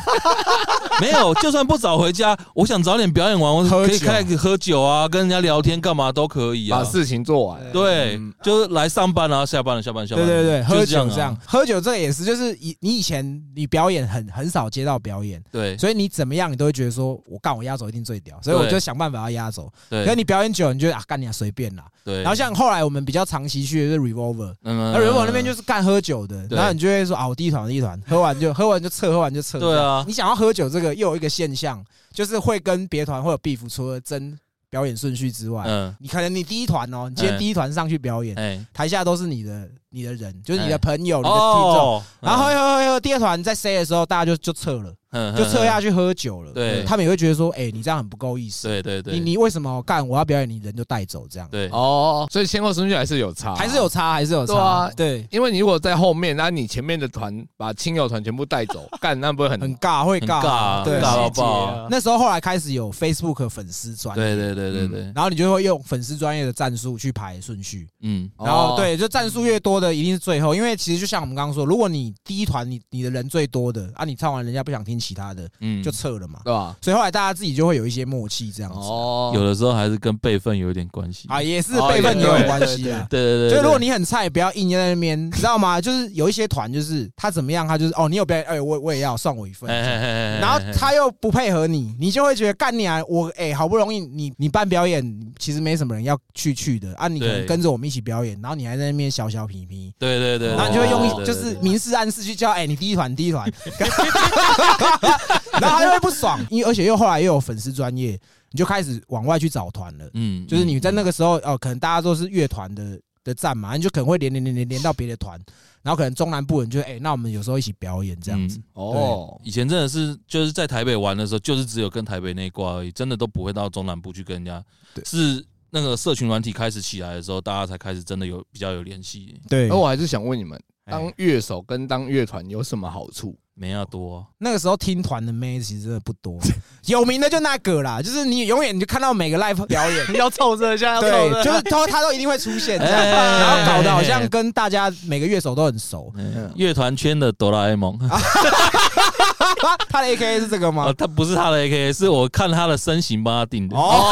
没有，就算不早回家，我想早点表演完，我喝可以开始喝酒啊，跟人家聊天干嘛都可以啊。把事情做完。对嗯，就是来上班啊，下班了，下班下班了。对对对，喝就是这样啊酒这样，喝酒这个也是，就是以你以前你表演很很少接到表演，对所以你怎么样你都会觉得说，我干我压轴一定最屌，所以我对就想办法要压轴。可是你表演久，你觉得啊干你啊随便啦。对。然后像后来我们比较长期去的是 Revolver，嗯那 Revolver 那边就是干喝酒的，然后你就会说啊我第一团我第一团，喝完就喝完就撤，喝完就撤。对啊你想要喝酒这个又有一个现象，就是会跟别团会有 beef，除了争表演顺序之外，嗯，你可能你第一团哦，你今天哎第一团上去表演，哎，台下都是你的你的人，就是你的哎朋友、你的听众。哦，然后第二团在 say 的时候，大家就就撤了，嗯就撤下。去喝酒了。对他们也会觉得说，哎，你这样很不够意思。对对对，你你为什么干？我要表演，你人就带走这样，对哦，所以先后顺序还是有差，还是有。差，还是有差对啊。对，因为你如果在后面，那你前面的团把亲友团全部带走，干那不会很很尬，会尬尬，对尬。到爆。啊那时候后来开始有 Facebook 粉丝专，对对对对对，然后你就会用粉丝专业的战术去排顺序，嗯，然后哦对，就战术越多的一定是最后，因为其实就像我们刚刚说，如果你第一团你你的人最多的啊，你唱完人家不想听其他的，嗯，就撤了嘛。对吧？所以后来大家自己就会有一些默契这样子哦，有的时候还是跟辈分有一点关系。啊，也是哦辈分也有关系啊。对对对，就如果你很菜，不要硬在那边，你知道吗？就是有一些团，就是他怎么样，他就是哦，你有表演，哎，我我也要算我一份。然后他又不配合你，你就会觉得干你啊！我哎、好不容易你你办表演，其实没什么人要去去的啊，你可能跟着我们一起表演，然后你还在那边小小皮皮，对对对，然后你就会用就是明示暗示去叫哎、你第一团第一团，然后他就会不爽，因为而且又后来又有粉丝专业，你就开始往外去找团了，嗯就是你在那个时候哦，可能大家都是乐团的的站嘛，你就可能会连连连连连到别的团，然后可能中南部人就哎、那我们有时候一起表演这样子。嗯哦，以前真的是就是在台北玩的时候，就是只有跟台北那一挂而已，真的都不会到中南部去跟人家。对。是那个社群软体开始起来的时候，大家才开始真的有比较有联系。对而我还是想问你们，哎当乐手跟当乐团有什么好处？没要多啊、那个时候听团的妹其实真的不多，有名的就那个啦，就是你永远你就看到每个 live 表演，要凑热一下，要凑对，就是他他都一定会出现这样，哎然后搞得好像跟大家每个乐手都很熟。嗯乐团圈的哆啦 A 梦，他的 A K A 是这个啊，吗？他不是他的 A K A，是我看他的身形帮他定的。哦，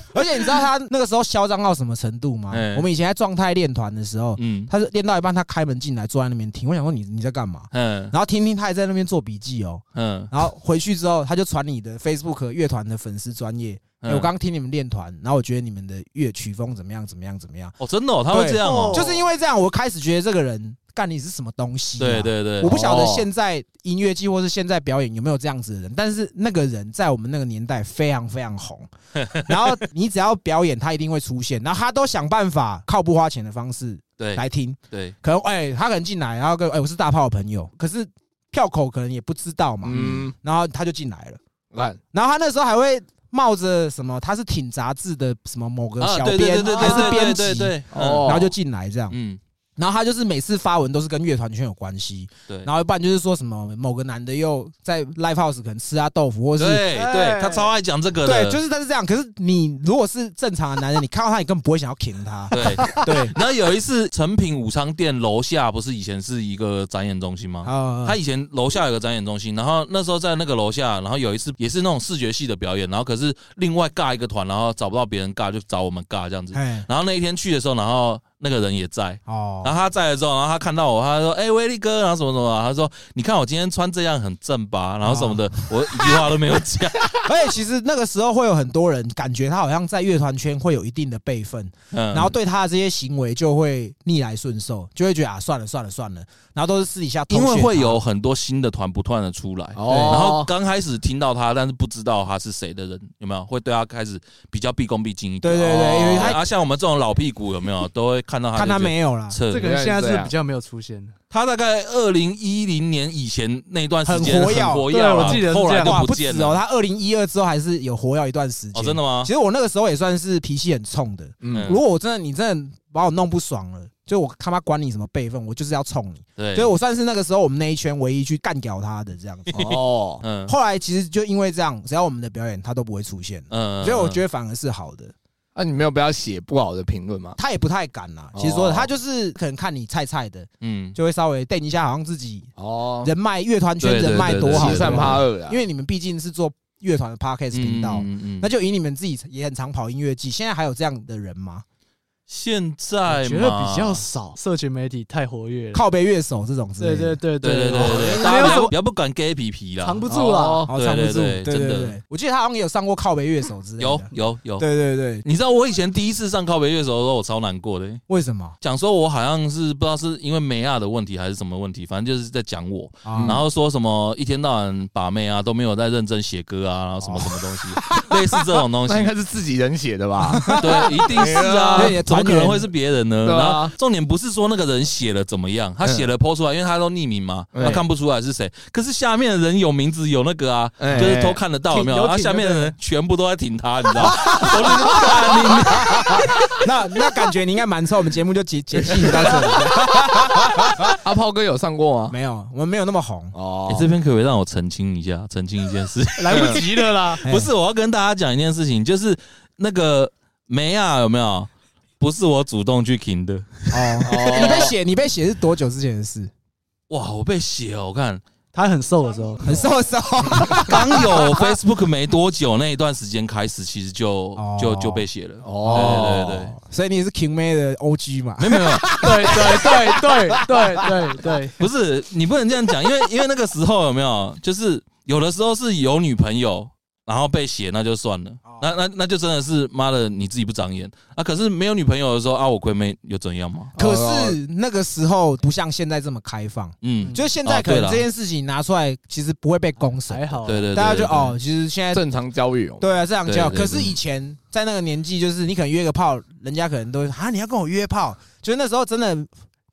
而且你知道他那个时候嚣张到什么程度吗？哎？我们以前在状态练团的时候，嗯。他是练到一半，他开门进来坐在那边听，我想说你你在干嘛？嗯。然后听听他还在那边做笔记哦，嗯，然后回去之后他就传你的 Facebook 乐团的粉丝专业，我刚刚听你们练团，然后我觉得你们的乐曲风怎么样怎么样怎么样，哦，真的哦，他会这样哦，就是因为这样，我开始觉得这个人干你是什么东西、啊？对。对对。我，不晓得哦现在音乐季或是现在表演有没有这样子的人，但是那个人在我们那个年代非常非常红，然后你只要表演，他一定会出现，然后他都想办法靠不花钱的方式对。来听，对，可能哎、他可能进来，然后跟哎、我是大炮的朋友，可是票口可能也不知道嘛，嗯，然后他就进来了，看然后他那时候还会冒着什么他是挺杂志的什么某个啊，小编对对对还是编辑，对对对，哦哦，然后就进来这样，嗯，然后他就是每次发文都是跟乐团圈有关系，对，然后一半就是说什么某个男的又在 live house 可能吃他豆腐，或是对对，哎他超爱讲这个的，对，就是他是这样。可是你如果是正常的男人，你看到他，你根本不会想要挺他。对。对，然后有一次，成品武昌店楼下不是以前是一个展演中心吗？啊，他以前楼下有个展演中心，然后那时候在那个楼下，然后有一次也是那种视觉系的表演，然后可是另外尬一个团，然后找不到别人尬，就找我们尬这样子。哎然后那一天去的时候，然后那个人也在，哦。然，后他在了之后，然后他看到我，他说：“哎、威力哥，然后什么什么啊，他说：你看我今天穿这样很正吧？然后什么的，我一句话都没有讲。而且其实那个时候会有很多人感觉他好像在乐团圈会有一定的辈分，嗯，然后对他的这些行为就会逆来顺受，就会觉得啊算了算了算了，然后都是私底下偷因为会有很多新的团不断的出来，哦。然后刚开始听到他，但是不知道他是谁的人，有没有？会对他开始比较毕恭毕敬一点？对对对，因为他啊，像我们这种老屁股有没有？都会看到他，看他没有啦，这个人现在是比较没有出现的。他大概二零一零年以前那段时间很活跃很活跃对我啊记得是后来就见不止哦，他二零一二之后还是有活跃一段时间。哦，真的吗其？实我那个时候也算是脾气很冲的。嗯如果我真的你真的把我弄不爽了，就我他妈管你什么辈分，我就是要冲你。对，所以我算是那个时候我们那一圈唯一去干掉他的这样子。哦，嗯后来其实就因为这样，只要我们的表演他都不会出现，嗯所以我觉得反而是好的。啊，你没有不要写不好的评论吗？他也不太敢啦。其实说的，哦他就是可能看你菜菜的，嗯，就会稍微垫一下，好像自己哦，人脉乐团圈人脉多好，因为你们毕竟是做乐团的 podcast 频道，那就以你们自己也很常跑音乐季，现在还有这样的人吗？现在觉得比较少，社群媒体太活跃，靠背乐手这种事。对对对对对对对，大家不要不敢 gay 皮皮了，藏不住了，藏不住，真的。我记得他好像也有上过靠背乐手之类，有有有。对对对，你知道我以前第一次上靠背乐手的时候，我超难过的。为什么？讲说我好像是不知道是因为梅亚的问题还是什么问题，反正就是在讲我，然后说什么一天到晚把妹啊都没有在认真写歌啊，然后什么什么东西，类似这种东西，那应该是自己人写的吧？对，一定是啊。怎么可能会是别人呢？对啊然后重点不是说那个人写了怎么样，他写了 PO 出来，因为他都匿名嘛，对他看不出来是谁。可是下面的人有名字有那个啊，哎就是都看得到有没有？挺有然后下面的人全部都在挺他，你知道吗？我就说干你那那感觉你应该蛮臭，我们节目就结结束到这里。阿炮哥有上过吗？没有，我们没有那么红。哦欸，这边可不可以让我澄清一下，澄清一件事？来不及了啦。哎不是，我要跟大家讲一件事情，就是那个梅亚有没有？不是我主动去停的。哦，你被写，你被写是多久之前的事？哇，我被写哦，我看。他很瘦的时候，很瘦的时候，刚有 Facebook 没多久那一段时间开始，其实就哦。就就被写了。哦，对对对，所以你是 King May 的 OG 嘛？没没有，没有。对对对对对对对，不是你不能这样讲，因为因为那个时候有没有，就是有的时候是有女朋友，然后被写那就算了，哦。那那那就真的是妈的你自己不长眼。啊！可是没有女朋友的时候啊，我亏妹又怎样嘛？可是那个时候不像现在这么开放，嗯，就是现在可能这件事情拿出来，其实不会被公审。还，好。对对对，大家就哦，其实现在正常交友，对啊这样叫。对对对。可是以前在那个年纪，就是你可能约个炮，人家可能都会啊，你要跟我约炮，就是那时候真的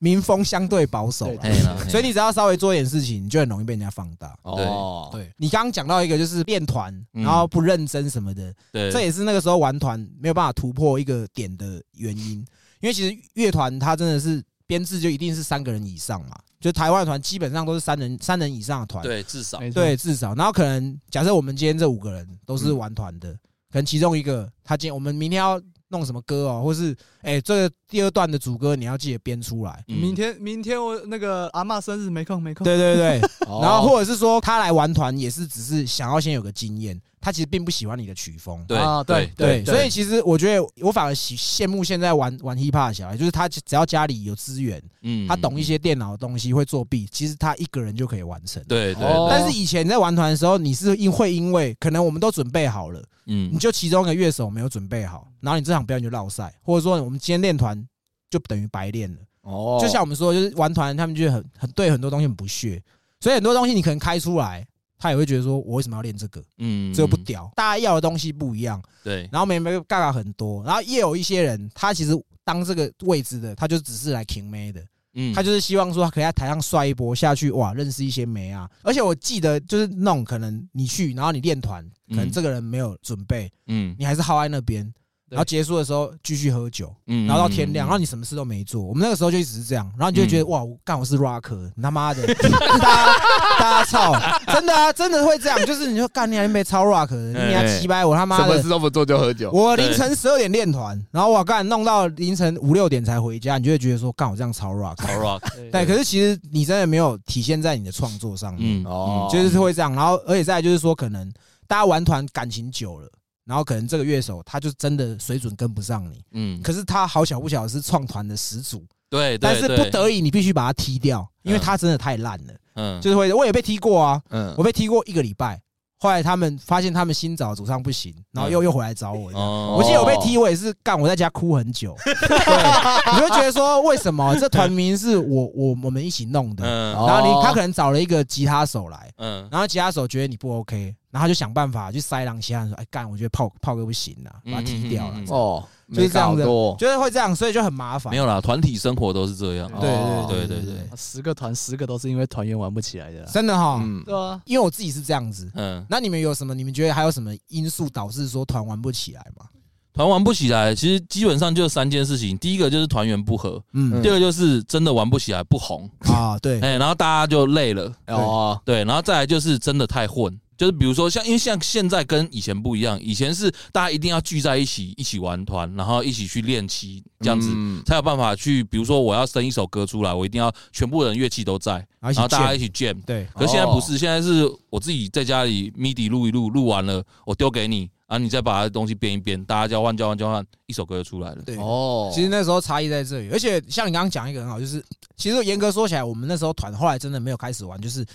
民风相对保守啦，嘿啦。所以你只要稍微做一点事情，你就很容易被人家放大。哦，对你刚刚讲到一个就是练团，嗯。然后不认真什么的，对，这也是那个时候玩团没有办法突破一个点的原因。因为其实乐团它真的是编制就一定是三个人以上嘛，就台湾团基本上都是三人三人以上的团，对至少。对，至少。然后可能假设我们今天这五个人都是玩团的，可能其中一个他今天我们明天要弄什么歌哦，或是哎、这个第二段的主歌你要记得编出来。嗯明天明天我那个阿嬷生日没空没空。对对对，哦 然后或者是说他来玩团也是只是想要先有个经验，他其实并不喜欢你的曲风。对啊对对，所以其实我觉得我反而喜羡慕现在玩玩 hiphop 的小孩，就是他只要家里有资源，嗯他懂一些电脑的东西，会作弊，其实他一个人就可以完成。对对，但是以前在玩团的时候，你是因会因为可能我们都准备好了，嗯你就其中一个乐手没有准备好，然后你这场表演就落赛，或者说我们今天练团就等于白练了。哦，就像我们说，就是玩团，他们就很很对很多东西很不屑，所以很多东西你可能开出来，他也会觉得说，我为什么要练这个？嗯。这个不屌，大家要的东西不一样，对，然后没没尬尬很多，然后也有一些人，他其实当这个位置的，他就只是来 king 妹的，嗯。他就是希望说他可以在台上帅一波下去，哇，认识一些妹啊。而且我记得就是那种可能你去，然后你练团，可能嗯。这个人没有准备，嗯。你还是耗在那边，对然后结束的时候继续喝酒，嗯然后到天亮，然后你什么事都没做。我们那个时候就一直是这样，然后你就会觉得嗯哇，我干我是 rocker，你他妈的，大家大家操，真的啊，真的会这样，就是你说干你还没超 rock，的你还哎七百我他妈的什么事。都不做就喝酒，我凌晨十二点练团，然后我干弄到凌晨五六点才回家，你就会觉得说，干我这样超 rock。超 rock，对，可是其实你真的没有体现在你的创作上面，嗯哦就是会这样。然后，而且再就是说，可能大家玩团感情久了，然后可能这个乐手他就真的水准跟不上你，嗯，可是他好巧不巧是创团的始祖，对，但是不得已你必须把他踢掉，因为嗯他真的太烂了，嗯，就是会我也被踢过啊，嗯。我被踢过一个礼拜，后来他们发现他们新找的主唱不行，然后又又回来找我我记得我被踢，我也是干，我在家哭很久。对，你会觉得说，为什么？这团名是我我 我们一起弄的？然后你他可能找了一个吉他手来，嗯。然后吉他手觉得你不 OK，然后他就想办法去塞狼其他人说，哎干，我觉得炮炮哥不行了，把他踢掉了。哦，就是这样子就是会这样，所以就很麻烦。没有啦，团体生活都是这样，对哦对对对对。对，十个团十个都是因为团员玩不起来的。真的哈，嗯，对啊，因为我自己是这样子。嗯，那你们有什么？你们觉得还有什么因素导致说团玩不起来吗？团玩不起来，其实基本上就三件事情，第一个就是团员不合，嗯。第二个就是真的玩不起来不红，啊，对，哎，然后大家就累了，哦，对，然后再来就是真的太混，就是比如说像，因为像现在跟以前不一样，以前是大家一定要聚在一起，一起玩团，然后一起去练习，这样子、嗯才有办法去。比如说我要生一首歌出来，我一定要全部人乐器都在，然后大家一起 jam。对，可是现在不哦是，现在是我自己在家里 MIDI 录一录，录完了我丢给你，然后你再把东西编一编，大家交换交换交换，一首歌就出来了。对哦，其实那时候差异在这里，而且像你刚刚讲一个很好，就是其实严格说起来，我们那时候团后来真的没有开始玩，就是诶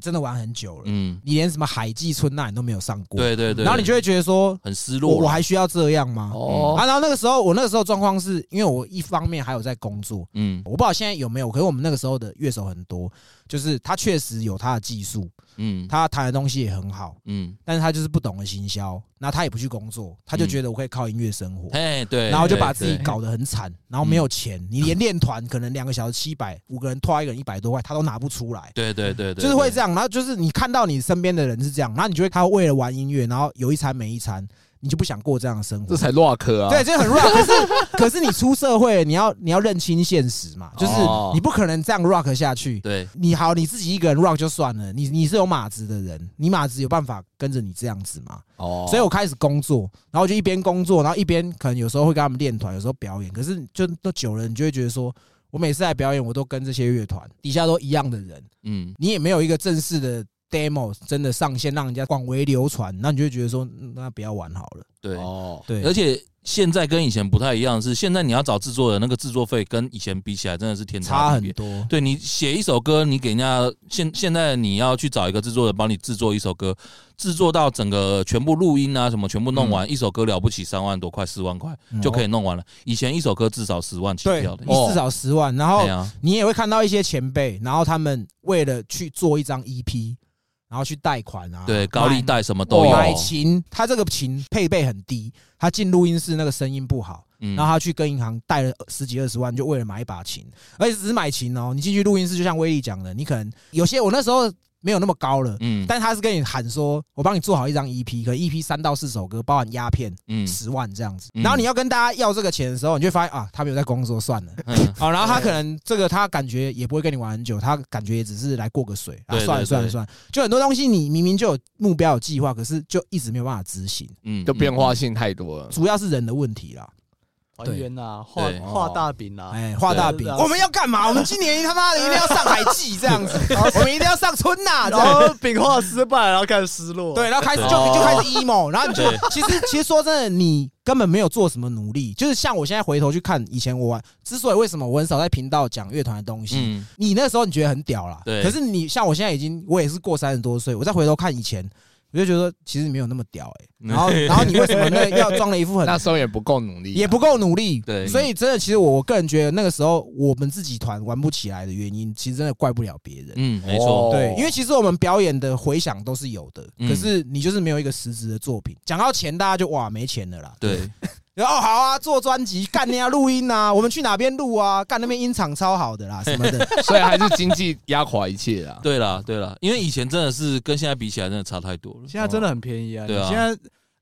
真的玩很久了，嗯，你连什么海记春那你都没有上过，对对对。然后你就会觉得说，很失落。我我还需要这样吗？哦。啊，然后那个时候我那个时候状况是因为我一方面还有在工作，嗯。我不知道现在有没有，可是我们那个时候的乐手很多，就是他确实有他的技术，嗯。他弹的东西也很好，嗯，但是他就是不懂得行销，那他也不去工作，他就觉得我可以靠音乐生活。哎对，然后就把自己搞得很惨，然后没有钱，你连练团可能两个小时七百，五个人拖一个人一百多块，他都拿不出来，对对对对，对就是会这样。然后就是你看到你身边的人是这样，然后你就会他为了玩音乐，然后有一餐没一餐，你就不想过这样的生活这。才 rock 啊！对，这很 rock。可是可是你出社会，你要你要认清现实嘛，就是哦你不可能这样 rock 下去。对你好，你自己一个人 rock 就算了，你你是有马子的人，你马子有办法跟着你这样子吗？哦，所以我开始工作，然后就一边工作，然后一边可能有时候会跟他们练团，有时候表演。可是就都久了，你就会觉得说，我每次来表演，我都跟这些乐团底下都一样的人，嗯你也没有一个正式的 demo 真的上线，让人家广为流传，那你就会觉得说，嗯那不要玩好了。对，哦，对，而且现在跟以前不太一样的是，现在你要找制作人，那个制作费跟以前比起来真的是天差差地别。很多。对你写一首歌，你给人家现现在你要去找一个制作人帮你制作一首歌，制作到整个全部录音啊什么全部弄完，一首歌了不起三万多块四万块嗯就可以弄完了。以前一首歌至少十万起对跳的，，你至少十万，然后你也会看到一些前辈，然后他们为了去做一张 EP，然后去贷款啊，对高利贷什么都有，买琴，他这个琴配备很低，他进录音室那个声音不好，嗯然后他去跟银行贷了十几二十万，就为了买一把琴，而且只是买琴哦。你进去录音室，就像威力讲的，你可能有些我那时候没有那么高了，嗯。但他是跟你喊说，我帮你做好一张 EP，可能 EP 三到四首歌，包含鸦片嗯。十万这样子。嗯。然后你要跟大家要这个钱的时候，你就会发现啊，他没有在工作，算了。嗯。好，然后他可能这个他感觉也不会跟你玩很久，他感觉也只是来过个水。啊，对算了算了算了，就很多东西你明明就有目标有计划，可是就一直没有办法执行，嗯。就变化性太多了。主要是人的问题啦。还原呐，画画大饼啊，哎，画大饼。对，我们要干嘛？我们今年他妈的一定要上海记这样子，我们一定要上春呐，然样。后饼画失败，然后开始失落。对，然后开始就对就开始 emo，然后你就其实其实说真的，你根本没有做什么努力，就是像我现在回头去看以前我玩，之所以为什么我很少在频道讲乐团的东西，嗯。你那时候你觉得很屌啦，对。可是你像我现在已经，我也是过三十多岁，我再回头看以前，我就觉得其实没有那么屌哎、然后然后你为什么那要装了一副很 那时候也不够努力啊，也不够努力？对所以真的，其实我我个人觉得那个时候我们自己团玩不起来的原因，其实真的怪不了别人。嗯，没哦错，对，因为其实我们表演的回响都是有的，嗯可是你就是没有一个实质的作品。讲到钱，大家就哇没钱了啦。对，哦好啊，做专辑干那呀录音啊，我们去哪边录啊？干那边音场超好的啦，什么的。所以还是经济压垮一切啊。对啦，对啦，因为以前真的是跟现在比起来，真的差太多了。现在真的很便宜啊！对啊现在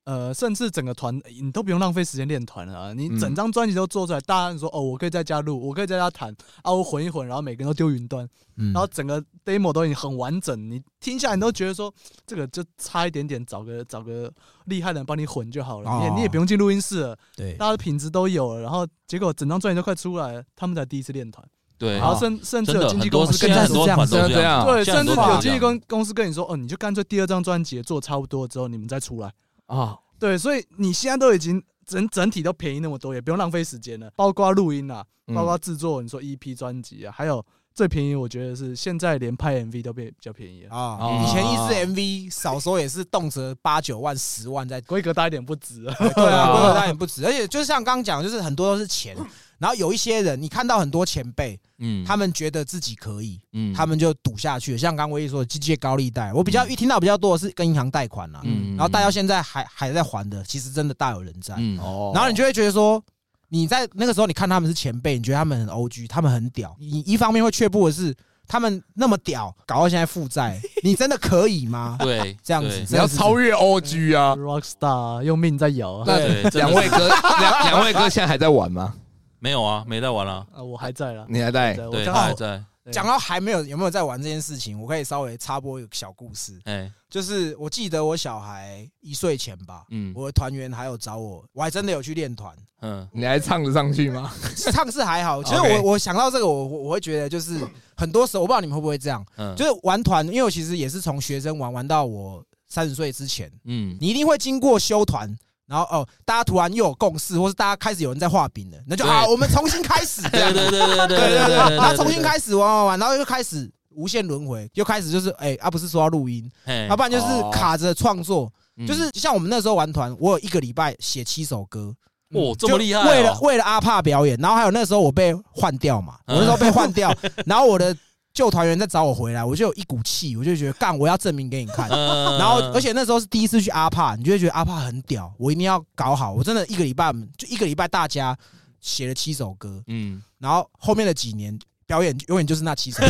呃，甚至整个团你都不用浪费时间练团了啊！你嗯整张专辑都做出来，大家说哦，我可以在家录，我可以在家弹啊，我混一混，然后每个人都丢云端，嗯然后整个 demo 都已经很完整，你听下来你都觉得说这个就差一点点，找个找个厉害的人帮你混就好了，你也哦你也不用进录音室了，对，大家的品质都有了，然后结果整张专辑都快出来了，他们才第一次练团，对然，后甚甚至有经纪公司跟你说这样对，甚至有经纪公公司跟你说，哦，你就干脆第二张专辑做差不多之后，你们再出来。啊，对，所以你现在都已经整整体都便宜那么多，也不用浪费时间了，包括录音啊，嗯。包括制作，你说 EP 专辑啊，还有最便宜，我觉得是现在连拍 MV 都变比较便宜了，啊哦，以前一支 MV 少说也是动辄八九万、十万在。规格大一点不值啊。对啊，规格大一点不值，而且就是像刚刚讲，就是很多都是钱。然后有一些人，你看到很多前辈，嗯，他们觉得自己可以，嗯他们就赌下去。像刚刚威力说的，借高利贷，我比较一听到比较多的是跟银行贷款啦，嗯然后贷到现在还还在还的，其实真的大有人在。嗯哦然后你就会觉得说，你在那个时候你看他们是前辈，你觉得他们很 O G，他们很屌。你一方面会却步的是，他们那么屌，搞到现在负债，你真的可以吗？对这样子你要超越 OG 啊！Rockstar 用命在摇啊！对，两位哥，两两位哥现在还在玩吗？没有啊，没在玩啊，啊，我还在啦，你还在？对我，刚好他还在，对讲到还没有有没有在玩这件事情，我可以稍微插播一个小故事，哎，就是我记得我小孩一岁前吧，嗯。我的团员还有找我，我还真的有去练团，嗯。你还唱得上去吗？唱是还好。其实我我想到这个，我我我会觉得就是很多时候，我不知道你们会不会这样，嗯，就是玩团，因为我其实也是从学生玩玩到我三十岁之前，嗯。你一定会经过修团。然后哦大家突然又有共识或是大家开始有人在画饼了那就啊我们重新开始。对对对对对对对然后重新开始玩玩玩然后又开始无限轮回又开始就是哎啊不是说要录音。要不然就是卡着创作。就是像我们那时候玩团我有一个礼拜写七首歌。哦这么厉害为了为了阿帕表演然后还有那时候我被换掉嘛我那时候被换掉 然后我的旧团员在找我回来，我就有一股气，我就觉得干，我要证明给你看。嗯，然后，而且那时候是第一次去阿帕，你就会觉得阿帕很屌，我一定要搞好。我真的一个礼拜，就一个礼拜，大家写了七首歌，嗯然后后面的几年表演永远就是那七首，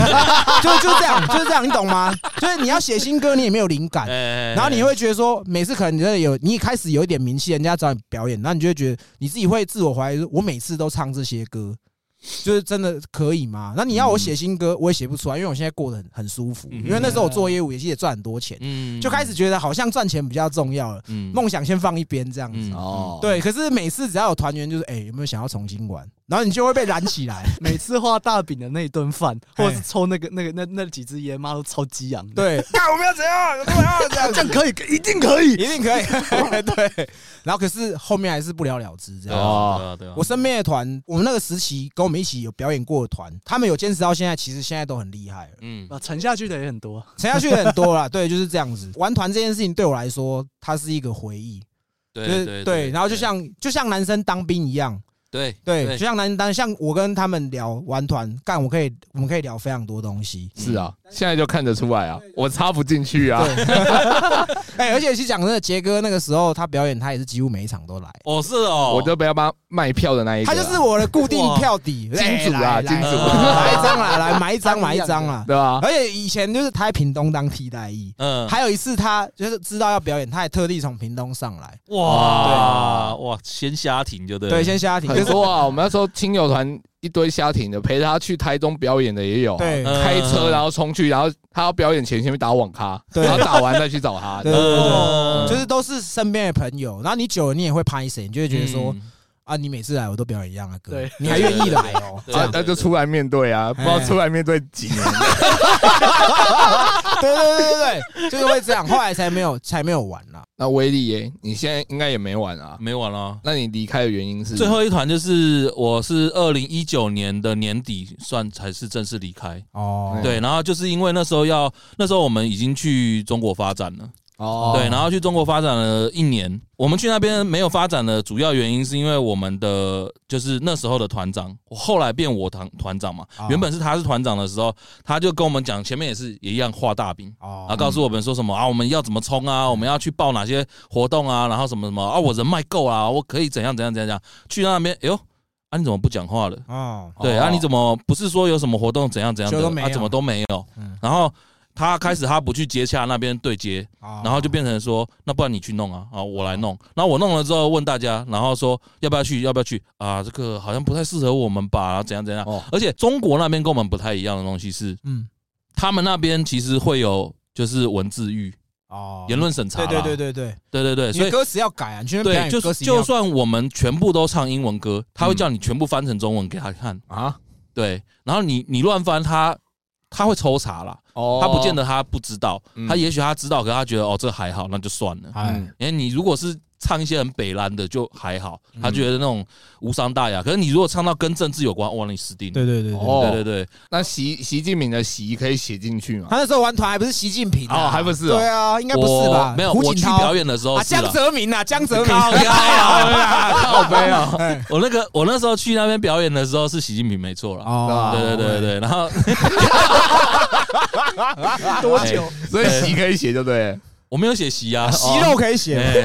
就就是这样，就是这样，你懂吗？就是你要写新歌，你也没有灵感，哎，然后你会觉得说，每次可能你真的有，你一开始有一点名气，人家找你表演，然后你就会觉得你自己会自我怀疑，说我每次都唱这些歌，就是真的可以吗？那你要我写新歌，我也写不出来，因为我现在过得很很舒服，嗯因为那时候我做业务也是也赚很多钱，嗯。就开始觉得好像赚钱比较重要了，嗯。梦想先放一边这样子。嗯。哦，对，可是每次只要有团员，就是哎、有没有想要重新玩，然后你就会被燃起来。每次画大饼的那一顿饭，哎或者是抽那个那个那那几支烟，妈都超激昂的。对，那我们要怎样，我们要这样这样可以，一定可以。一定可以。对，然后可是后面还是不了了之这样。啊对啊对啊，我身边的团，我们那个时期跟我们一起有表演过的团，他们有坚持到现在，其实现在都很厉害。嗯啊，沉下去的也很多。沉下去的很多啦，对，就是这样子。玩团这件事情对我来说，它是一个回忆，就是对对对。然后就像就像男生当兵一样，对对，就像男生当像我跟他们聊玩团，干我可以我们可以聊非常多东西。是啊，现在就看得出来啊，我插不进去啊。哎，而且其实讲真的，杰哥那个时候他表演，他也是几乎每一场都来。哦是哦，我就不要帮他卖票的那一个啊，他就是我的固定票底，金主啊金主来一张啦，来买一张买一张。啦。对吧？而且以前就是他在屏东当替代役，嗯。还有一次他就是知道要表演，他也特地从屏东上来，哇哇先瞎停就对了，对，先瞎停，就多啊，我们那时候亲友团一堆家庭的，陪他去台中表演的也有啊，对。嗯开车然后冲去，然后他要表演前先去打网咖，对。然后打完再去找他。对对对对，嗯。就是都是身边的朋友，然后你久了你也会拍谁，你就会觉得说嗯。啊，你每次来我都表演一样的歌对，你还愿意来哦，那就出来面对啊，不知道出来面对几年。对对对对对，就是会这样，后来才没有才没有玩啦。那威力耶，你现在应该也没玩啊？没玩了。那你离开的原因是最后一团就是我是二零一九年的年底算才是正式离开，哦，对，然后就是因为那时候要那时候我们已经去中国发展了，哦对，然后去中国发展了一年。我们去那边没有发展的主要原因是因为我们的就是那时候的团长，我后来变我团团长嘛哦，原本是他是团长的时候，他就跟我们讲，前面也是也一样画大饼。哦然后告诉我们说什么啊，我们要怎么冲啊，我们要去报哪些活动啊，然后什么什么啊，我人脉够啊，我可以怎样怎样怎样怎样。去到那边，哎呦，啊你怎么不讲话了？啊，对啊，你怎么不是说有什么活动怎样怎样的啊？怎么都没有嗯？然后他开始他不去接洽那边对接，然然后就变成说，那不然你去弄啊，啊我来弄。然后我弄了之后问大家，然后说要不要去，要不要去啊？这个好像不太适合我们吧，然后怎样怎样。哦而且中国那边跟我们不太一样的东西是，嗯他们那边其实会有就是文字狱、哦，言论审查对，对对对对，对对对，所以歌词要改啊，你去对，就就算我们全部都唱英文歌，他会嗯叫你全部翻成中文给他看，啊，对，然后你你乱翻他。他会抽查啦，哦他不见得他不知道，嗯他也许他知道，可是他觉得哦这还好，那就算了。哎嗯因为你如果是唱一些很北蓝的就还好，嗯他觉得那种无伤大雅。可是你如果唱到跟政治有关，哇，你死定了。对对对对，哦对对对，那习习近平的习可以写进去吗？他那时候玩团还不是习近平啊哦还不是哦对啊，应该不是吧？我没有，我去表演的时候啊，江。泽民啊，江泽民，靠腰啊靠背啊，哎我那个我那时候去那边表演的时候是习近平没错了。哦，对对对对，然后 多久？所以习可以写对不对？了。我没有写席啊，息肉可以写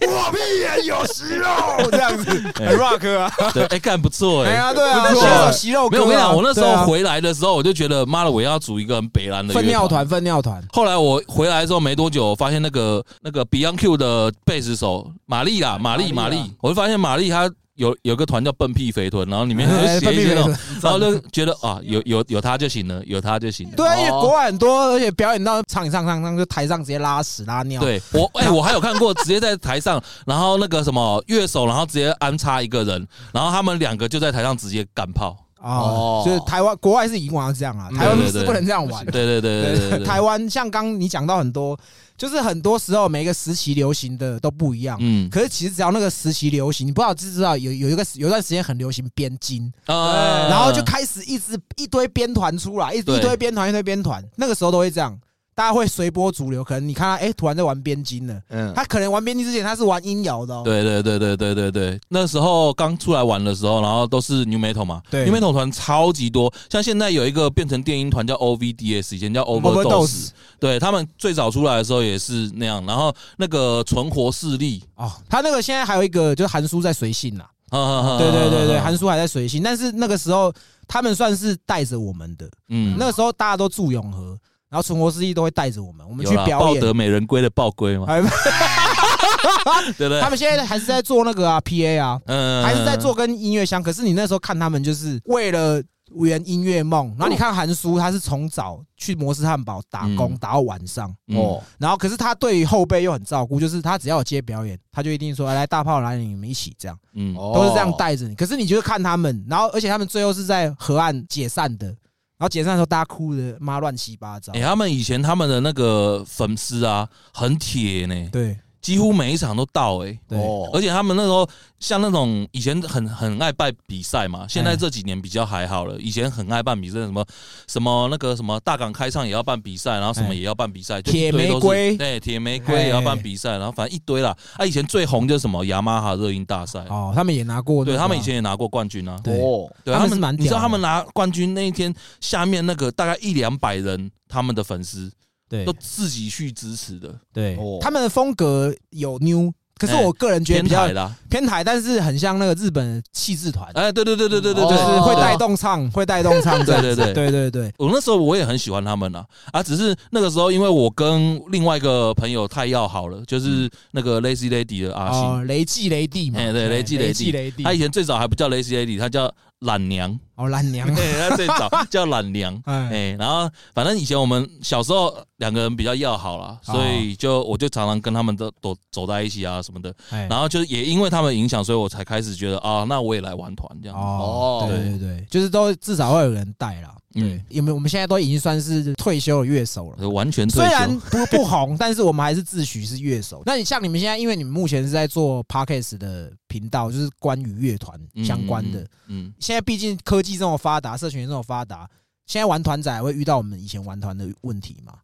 我屁眼有息肉，这样子。很 rock 啊，对，哎，干不错哎。哎。呀，对啊，不错写首息肉歌啊，没有，我跟你讲，我那时候回来的时候，我就觉得妈的，我要组一个很北蓝的乐粪尿。团，粪尿团，后来我回来之后没多久，发现那个那个 Beyond Q 的贝斯手玛丽啦，玛丽玛丽，我就发现玛丽她有有个团叫笨屁肥臀，然后里面哎就写一些那种，然后就觉得啊，有有有他就行了，有他就行了。对啊，因为哦国外很多，而且表演到唱一唱唱唱，就台上直接拉屎拉尿。对我，哎、我还有看过直接在台上，然后那个什么乐手，然后直接安插一个人，然后他们两个就在台上直接干炮。哦，就是台湾国外是以往是这样啊，嗯台湾是不能这样玩。对对对对对对，台湾像刚你讲到很多，就是很多时候每个时期流行的都不一样。嗯。可是其实只要那个时期流行，你不知道知不知道有有一个有一段时间很流行编金，啊。然后就开始一直一堆编团出来，一一堆编团一堆编团，那个时候都会这样。大家会随波逐流，可能你看他哎、突然在玩边金了，嗯，他可能玩边金之前他是玩音摇的哦。对对对对对对。对，那时候刚出来玩的时候，然后都是 New Metal 嘛。对，New Metal 团超级多，像现在有一个变成电音团叫 OVDS，以前叫 Overdose，Overdose 对他们最早出来的时候也是那样，然后那个存活势力，哦，他那个现在还有一个就是韩叔在随性啦，啊对对对对，韩叔还在随性，但是那个时候他们算是带着我们的，嗯。那个时候大家都住永和，然后存活司机都会带着我们，我们去表演。抱得美人归的抱龟嘛，哎 对不对？他们现在还是在做那个啊 PA 啊，嗯还是在做跟音乐相。可是你那时候看他们就是为了圆音乐梦，然后你看韩叔他是从早去摩斯汉堡打工嗯打到晚上，哦，哦，然后可是他对于后辈又很照顾，就是他只要有接表演，他就一定说来来大炮来你们一起这样。嗯哦都是这样带着你。可是你就是看他们，然后而且他们最后是在河岸解散的，然后解散的时候大家哭的妈乱七八糟哎、。他们以前他们的那个粉丝啊，很铁呢，对几乎每一场都到哎、对，哦。而且他们那时候像那种以前很很爱办比赛嘛，现在这几年比较还好了。以前很爱办比赛，什么什么那个什么大港开唱也要办比赛，然后什么哎。也要办比赛，铁玫瑰。对铁玫瑰也要办比赛，然后反正一堆啦。啊，以前最红就是什么雅马哈热音大赛，哦，他们也拿过对他们以前也拿过冠军啊。对。哦，对他们蛮你知道他们拿冠军那一天，下面那个大概一两百人，他们的粉丝对。都自己去支持的，对。哦，他们的风格有 new，可是哎我个人觉得偏比较台啦。偏台，但是很像那个日本的气质团，哎，对对对对对对就对，是会带对。动唱，会带动唱这样子，对对对。对对，我那时候我也很喜欢他们啊，啊，只是那个时候因为我跟另外一个朋友太要好了，就是那个 Lazy Lady 的阿信，哦，雷季雷地嘛，哎对雷季雷雷地雷地他，以前最早还不叫 Lazy Lady，他叫懒娘，哦懒娘，对，他最早 叫懒娘。哎，哎，然后反正以前我们小时候两个人比较要好啦，所以就我就常常跟他们都都走在一起啊什么的。哎然后就也因为他们影响，所以我才开始觉得啊，那我也来玩团这样。哦，哦对对对，就是都至少会有人带啦。对嗯，因为我们现在都已经算是退休的乐手了。完全退虽然休。不不红，但是我们还是自诩是乐手。那你像你们现在，因为你们目前是在做 podcast 的频道，就是关于乐团相关的。嗯，现在毕竟科技这么发达，社群这么发达，现在玩团仔会遇到我们以前玩团的问题吗？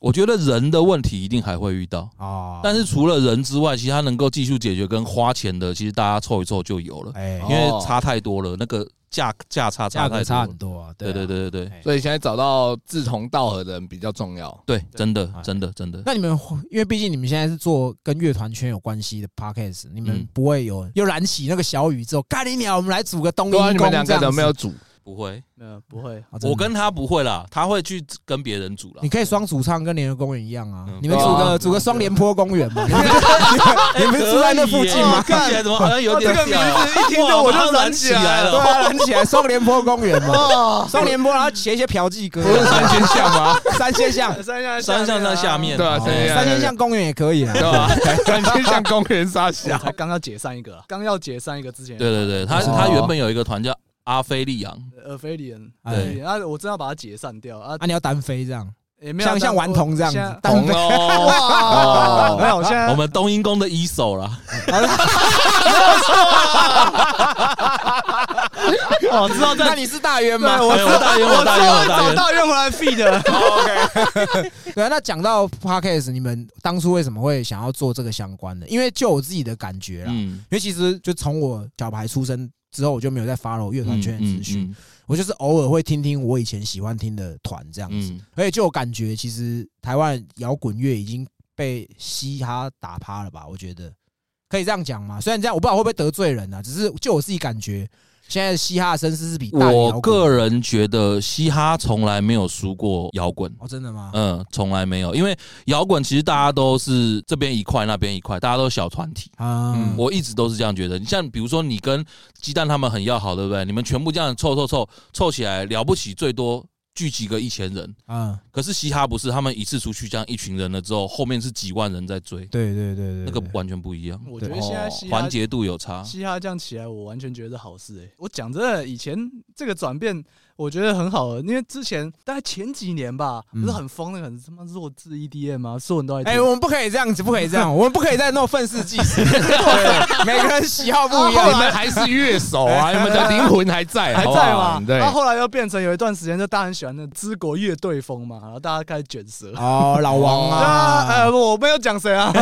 我觉得人的问题一定还会遇到，啊，但是除了人之外，其他能够技术解决跟花钱的，其实大家凑一凑就有了，哎，因为差太多了，那个价价差价格差太差很多啊。对对啊。对对对哎所以现在找到志同道合的人比较重要。对，真的哎真的真的。那你们会因为毕竟你们现在是做跟乐团圈有关系的 podcast，你们嗯不会有又燃起那个小宇宙，干你鸟，我们来组个东对啊，音你们两个宫这样子有没有组？不会，没有不会，啊我跟他不会啦，他会去跟别人组了你。可以双主唱，跟联合公园一样啊嗯。你们组个组个双廉坡公园嘛？你们你们住在那附近吗？看起来怎么好像有点哦这个名字一听就我就燃起来了。对啊，燃起来双廉坡公园嘛，哦，双廉坡，然后写一些嫖妓歌，不是三千巷吗？三仙巷，三项三项在下面，对啊，哦三千三仙巷公园也可以啊。对。吧？三千巷公园沙我小才刚要解散一个，刚要解散一个之前，对对对，他哦。他原本有一个团叫阿菲利昂，阿，菲利人，哎。对，那我真要把它解散掉啊，啊，你要单飞这样，也没有像像顽童这样。子，单飞。没有，现在我们冬阴功的一手了，哦，知道在那你是大冤吗？我哎我大冤我大冤我大找渊，大冤回来 feed 的，对啊，那讲到 podcast，你们当初为什么会想要做这个相关的？因为就我自己的感觉啦，因嗯，为其实就从我小牌出生之后，我就没有再 follow 乐团圈的资讯，嗯我就是偶尔会听听我以前喜欢听的团这样子。嗯而且就我感觉，其实台湾摇滚乐已经被嘻哈打趴了吧？我觉得可以这样讲吗？虽然这样，我不知道会不会得罪人啊，只是就我自己感觉，现在嘻哈的声势是比我个人觉得嘻哈从来没有输过摇滚。哦，真的吗？嗯，从来没有，因为摇滚其实大家都是这边一块那边一块，大家都是小团体。啊，嗯我一直都是这样觉得。你像比如说你跟鸡蛋他们很要好，对不对？你们全部这样凑凑凑凑起来，了不起最多聚集个一千人。嗯，可是嘻哈不是，他们一次出去这样一群人了之后，后面是几万人在追，对对对对，那个完全不一样，我觉得现在环节度有差。嘻哈这样起来，我完全觉得是好事哎、我讲真的，以前这个转变，我觉得很好，因为之前大概前几年吧，嗯不是很疯那个很他妈弱智 EDM 吗？所有人都在听。哎，我们不可以这样子，不可以这样，我们不可以再弄愤世嫉俗。对，每个人喜好不一样你样。们还是乐手啊，你们的灵魂还在，还在嘛？对然，后后来又变成有一段时间，就大家很喜欢那知国乐队风嘛，然后大家开始卷舌。哦，老王啊，呃，啊，我没有讲谁啊，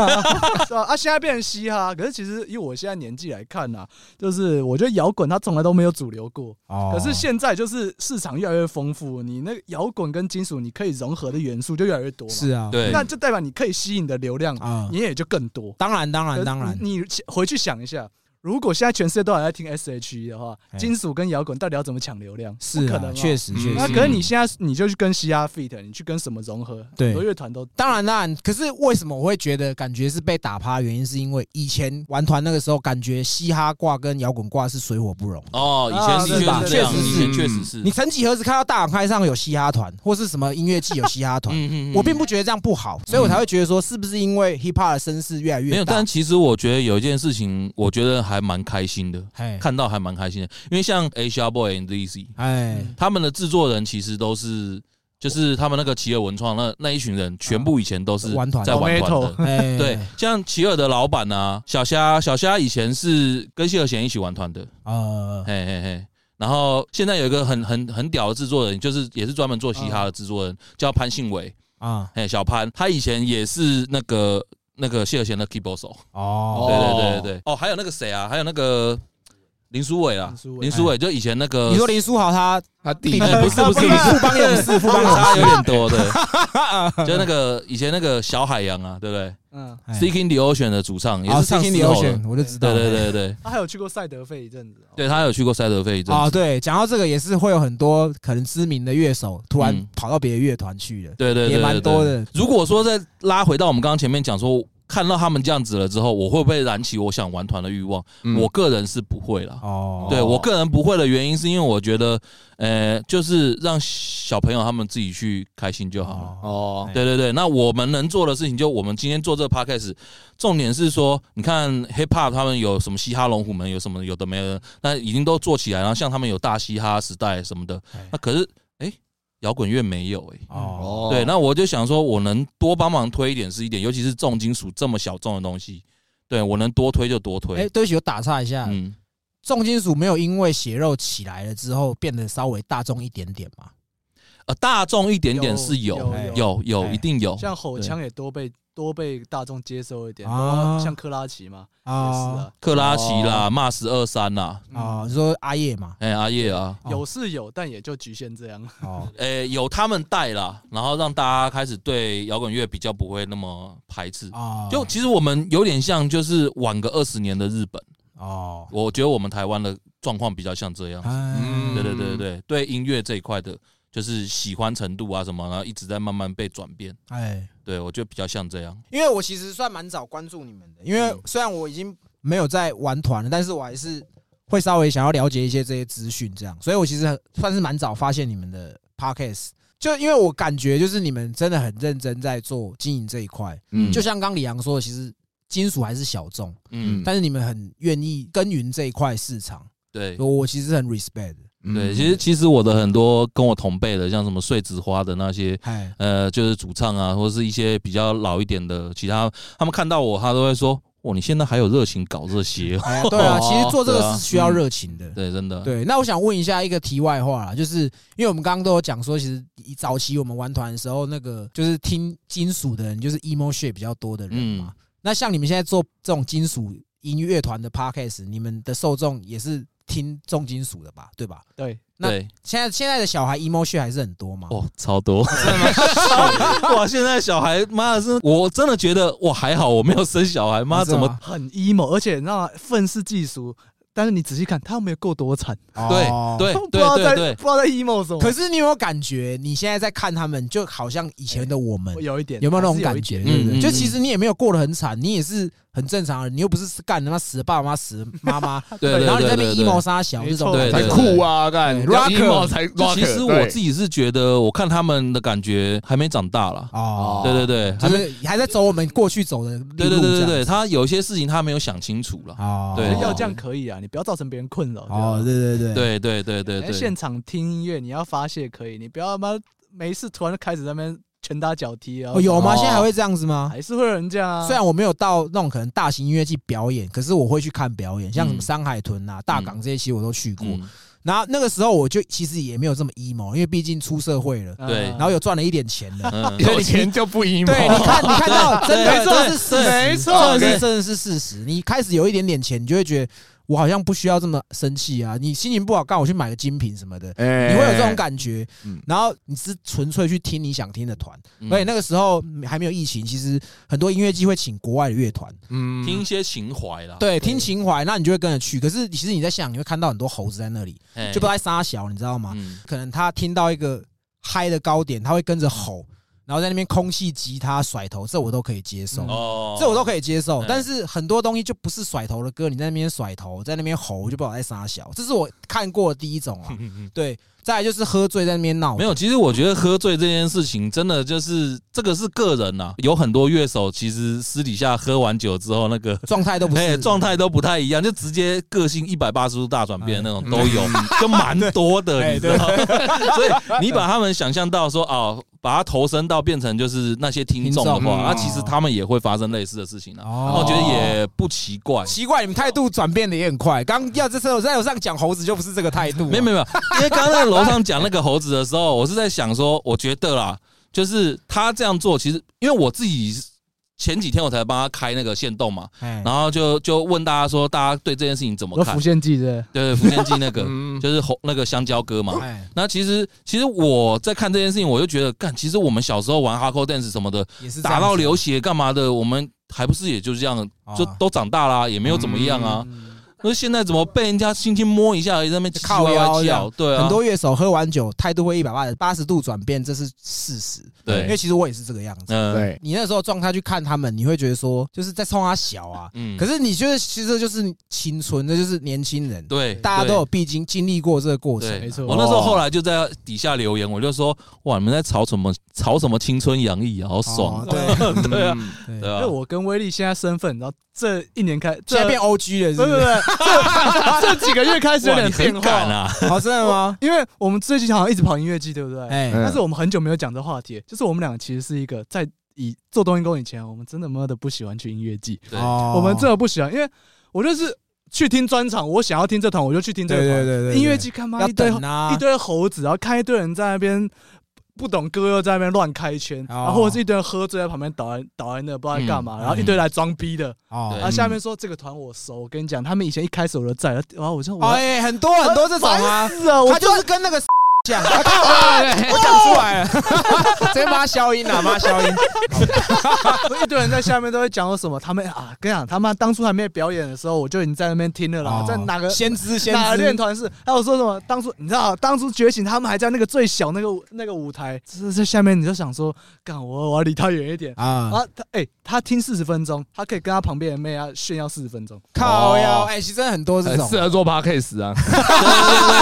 是吧？啊，现在变成嘻哈，可是其实以我现在年纪来看呐、就是我觉得摇滚它从来都没有主流过，哦可是现在就是市场越来越丰富，你那个摇滚跟金属你可以融合的元素就越来越多嘛，是啊，对，那就代表你可以吸引的流量，啊，你也就更多。当然当然当然，你你回去想一下，如果现在全世界都还在听 S.H.E 的话，哎金属跟摇滚到底要怎么抢流量？是啊可能，确实确实。那可是你现在你就去跟嘻哈 feat，你去跟什么融合？对很多乐团都当然当然，可是为什么我会觉得感觉是被打趴？原因是因为以前玩团那个时候，感觉嘻哈挂跟摇滚挂是水火不容。哦，以前是吧确实是这样，对对对以前确实是。你曾几何时看到大港开上有嘻哈团，或是什么音乐季有嘻哈团？嗯我并不觉得这样不好，所以我才会觉得说，是不是因为 hip hop 的声势越来越没有，大但？其实我觉得有一件事情，我觉得还蛮开心的，哎看到还蛮开心的，因为像 Asia Boy and Lizzy 哎。他们的制作人其实都是。就是他们那个奇尔文创那那一群人，全部以前都是玩团。在玩团的。哎，对，像奇尔的老板啊，小虾，小虾以前是跟谢和弦一起玩团的，啊，嘿嘿嘿。然后现在有一个很很很屌的制作人，就是也是专门做嘻哈的制作人，叫潘信伟，啊，嘿，小潘，他以前也是那个那个谢和弦的 keyboard 手，哦，对对对对对。哦，还有那个谁啊，还有那个林书伟啊。林书，伟。就以前那个，你说林书豪他他弟不是不是富邦勇士，富邦差有点多，对，就那个以前那个小海洋啊，对不对？嗯，哎？Seeking the Ocean 的主唱也哦是唱 Seeking 嘶 the，Ocean，我就知道，对对对对，他还有去过赛德费一阵子。对他有去过赛德费一阵啊，子，对，讲到这个也是会有很多可能知名的乐手突然嗯。跑到别的乐团去了，对对对，也蛮对多。的。如果说再拉回到我们刚刚前面讲说，看到他们这样子了之后，我会不会燃起我想玩团的欲望？嗯我个人是不会了。哦，对我个人不会的原因，是因为我觉得，呃，就是让小朋友他们自己去开心就好了。哦，哦，对对对，那我们能做的事情，就我们今天做这个 podcast，重点是说，你看 hip hop 他们有什么嘻哈龙虎门，有什么有的没的，那已经都做起来，然后像他们有大嘻哈时代什么的哎，那可是哎，摇滚乐没有哎。哦，对，那我就想说，我能多帮忙推一点是一点，尤其是重金属这么小众的东西，对我能多推就多哎，推。对不起，我打岔一下，嗯，重金属没有因为血肉起来了之后变得稍微大众一点点嘛？呃，大众一点点是有有哎有一定有，像吼腔也多被多被大众接受一点，啊。像克拉奇嘛，也是啊啊，克拉奇啦、哦骂十二三啦，啊，你说阿叶嘛？哎阿叶啊，哦。有是有，但也就局限这样。哦，诶、有他们带啦，然后让大家开始对摇滚乐比较不会那么排斥。哦，就其实我们有点像，就是晚个二十年的日本，哦，我觉得我们台湾的状况比较像这样。嗯，对对对对对，对音乐这一块的，就是喜欢程度啊什么，然后一直在慢慢被转变。哎，对我觉得比较像这样。因为我其实算蛮早关注你们的，因为嗯虽然我已经没有在玩团了，但是我还是会稍微想要了解一些这些资讯，这样，所以我其实算是蛮早发现你们的 podcast。就因为我感觉就是你们真的很认真在做经营这一块，嗯就像刚李阳说的，其实金属还是小众，嗯，但是你们很愿意耕耘这一块市场，对我我其实很 respect 对，其实其实我的很多跟我同辈的，像什么碎纸花的那些。哎，呃，就是主唱啊，或者是一些比较老一点的其他，他们看到我，他都会说：“哇，你现在还有热情搞这些哦？”哎，对啊，哦其实做这个是需要热情的。对，真的。对，那我想问一下一个题外话啦，就是因为我们刚刚都有讲说，其实以早期我们玩团的时候，那个就是听金属的人，就是 emo shit 比较多的人嘛。那像你们现在做这种金属音乐团的 podcast，你们的受众也是听重金属的吧？对吧？对，那对，现在现在的小孩 emo shit 还是很多嘛？哦，超多！哇，现在小孩妈的是，我真的觉得哇，还好我没有生小孩，妈怎么很 emo，而且那愤世嫉俗。但是你仔细看，他又没有够多惨，对对 对不知道在对对不知道在 emo 什么。可是你有没有感觉，你现在在看他们，就好像以前的我们，有一点有没有那种感觉？嗯就其实你也没有过得很惨，你也是很正常的，你又不是干他妈死了爸爸妈妈死了妈妈，对对然后你在那边对对 emo。杀小没这种对对酷啊！干对要 rocker emo 才其实我自己是觉得，我看他们的感觉还没长大了。哦，对对对，还就没。是还在走我们过去走的路对对对对对，他有些事情他没有想清楚了。哦，对要这样可以啊，你不要造成别人困扰。哦，对对对对对对对对现场听音乐，你要发泄可以，你不要他妈没事突然就开始在那边拳打脚踢啊。哦有吗？哦现在还会这样子吗？还是会有人这样啊。虽然我没有到那种可能大型音乐季表演，可是我会去看表演，像什么嗯山海豚啊、大港这些，其实我都去过。嗯然后那个时候我就其实也没有这么 emo，因为毕竟出社会了，嗯对然后有赚了一点钱了。嗯，有钱就不 emo。对，你看，你看到真的这是事实，没错真的是真的是事实。你开始有一点点钱，你就会觉得我好像不需要这么生气啊。你心情不好，干我去买个精品什么的，哎你会有这种感觉嗯。然后你是纯粹去听你想听的团，嗯而且那个时候还没有疫情，其实很多音乐季会请国外的乐团，嗯听一些情怀啦。对，听情怀，那你就会跟着去。可是其实你在现场，你会看到很多猴子在那里，哎，就不知道在撒小，你知道吗？嗯可能他听到一个嗨的高点，他会跟着吼，然后在那边空气吉他甩头，这我都可以接受。哦，这我都可以接受嗯，但是很多东西就不是甩头的歌，你在那边甩头，在那边吼，我就不知道在撒小，这是我看过的第一种啊。对，再来就是喝醉在那边闹，没有，其实我觉得喝醉这件事情，真的就是这个是个人呐、有很多乐手其实私底下喝完酒之后，那个状态都不状态都不太一样，就直接个性一百八十度大转变那种都有，就蛮多的，哎你知道吗？所以你把他们想象到说哦，把它投身到变成就是那些听众的听众话，那嗯其实他们也会发生类似的事情啊。哦那我觉得也不奇怪。奇怪，你们态度转变的也很快。刚要这时候在楼上讲猴子就不是这个态度啊，没有没有没有，因为刚刚在楼上讲那个猴子的时候，我是在想说，我觉得啦，就是他这样做，其实因为我自己前几天我才帮他开那个线动嘛，哎，然后就就问大家说，大家对这件事情怎么看？有浮？现记对对，福建记那个 嗯。就是红那个香蕉哥嘛。哎，那其实其实我在看这件事情，我就觉得，干，其实我们小时候玩 hardcore dance 什么的，打到流血干嘛的，我们还不是也就这样，就哦。都长大啦，也没有怎么样啊。嗯可是现在怎么被人家轻轻摸一下，而已，在那边靠腰这样？对啊，很多乐手喝完酒态度会一百八八十度转变，这是事实。对因为其实我也是这个样子。嗯，对，你那时候状态去看他们，你会觉得说，就是在冲他小啊。嗯可是你觉得其实就是青春，这就是年轻人，对，大家都有必经经历过这个过程。对，没错我那时候后来就在底下留言，我就说：哇，你们在吵什么？吵什么青春洋溢啊？好爽哦！对 对啊，嗯对，对啊因为，我跟威力现在身份，然后这一年开，这现在变 OG 了，是不是这 这几个月开始有哇，点变化。啊！好，真的吗？因为我们最近好像一直跑音乐季，对不对？哎，嗯但是我们很久没有讲这话题，就是我们两个其实是一个在以做东西工以前，我们真的妈的不喜欢去音乐季，对哦我们真的不喜欢，因为我就是去听专场，我想要听这团我就去听这团。对对对，对音乐季看妈要一堆啊一，堆猴子，然后看一堆人在那边不懂歌又在那边乱开圈，哦。然后或者是一堆人喝醉在旁边倒在倒在那不知道在干嘛，嗯然后一堆来装逼的，然后下面说这个团我熟，我跟你讲，他们以前一开始我就在，然后我就我哎，很多很多这种啊，是啊，我他就是跟那个讲，我我 讲出来了，直接把他消音了，把他消音。一堆人在下面都会讲我什么，他们啊，跟你讲，他们当初还没有表演的时候，我就已经在那边听了啦，在哪个哦先知先哪个练知，团是，还有说什么？当初你知道，当初觉醒，他们还在那个最小那个那个舞台，是在下面你就想说，干我我要离他远一点。啊，啊，他哎、他听四十分钟，他可以跟他旁边的妹啊炫耀四十分钟。靠呀，哎，其实很多这种适合做 podcast 啊。对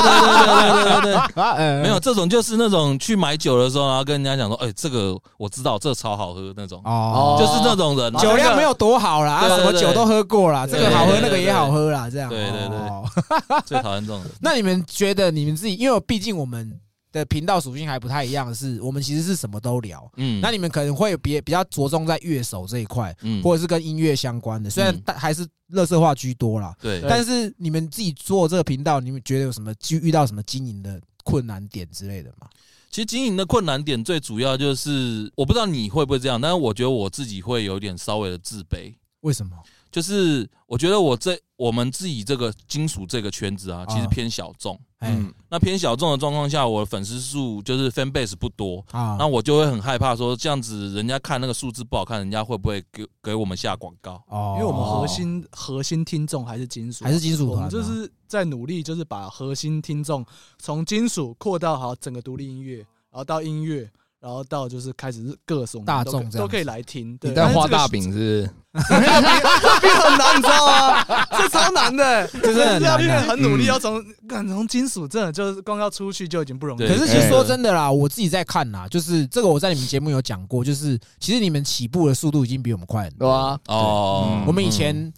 对对对对对。啊，呃没有这种，就是那种去买酒的时候，然后跟人家讲说，哎，这个我知道，这超好喝那种，哦，就是那种人。酒量没有多好啦，什么酒都喝过啦，这个好喝，那个也好喝啦，这样。对对对哦 最讨厌这种人。那你们觉得你们自己，因为毕竟我们的频道属性还不太一样的是，我们其实是什么都聊。嗯，那你们可能会比比较着重在乐手这一块，嗯或者是跟音乐相关的，虽然嗯但还是乐色化居多啦。对，但是你们自己做这个频道，你们觉得有什么遇遇到什么经营的困难点之类的嘛？其实经营的困难点最主要就是，我不知道你会不会这样，但是我觉得我自己会有点稍微的自卑。为什么？就是我觉得我这我们自己这个金属这个圈子啊，其实啊偏小众。哎。嗯，那偏小众的状况下，我的粉丝数就是 fan base 不多，啊。那我就会很害怕说这样子，人家看那个数字不好看，人家会不会给给我们下广告？哦。因为我们核心核心听众还是金属，还是金属我团啊，们就是在努力，就是把核心听众从金属扩到好整个独立音乐，然后到音乐，然后到就是开始是各种大众这样都可以来听。对你在画大，但饼是不是？这变很难，你知道吗？这超难的，这真的很要变难啊。很努力，嗯要从敢从金属真的就是光要出去就已经不容易。可是其实哎说真的啦，我自己在看啦，就是这个我在你们节目有讲过，就是其实你们起步的速度已经比我们快很多。对啊，哦嗯，我们以前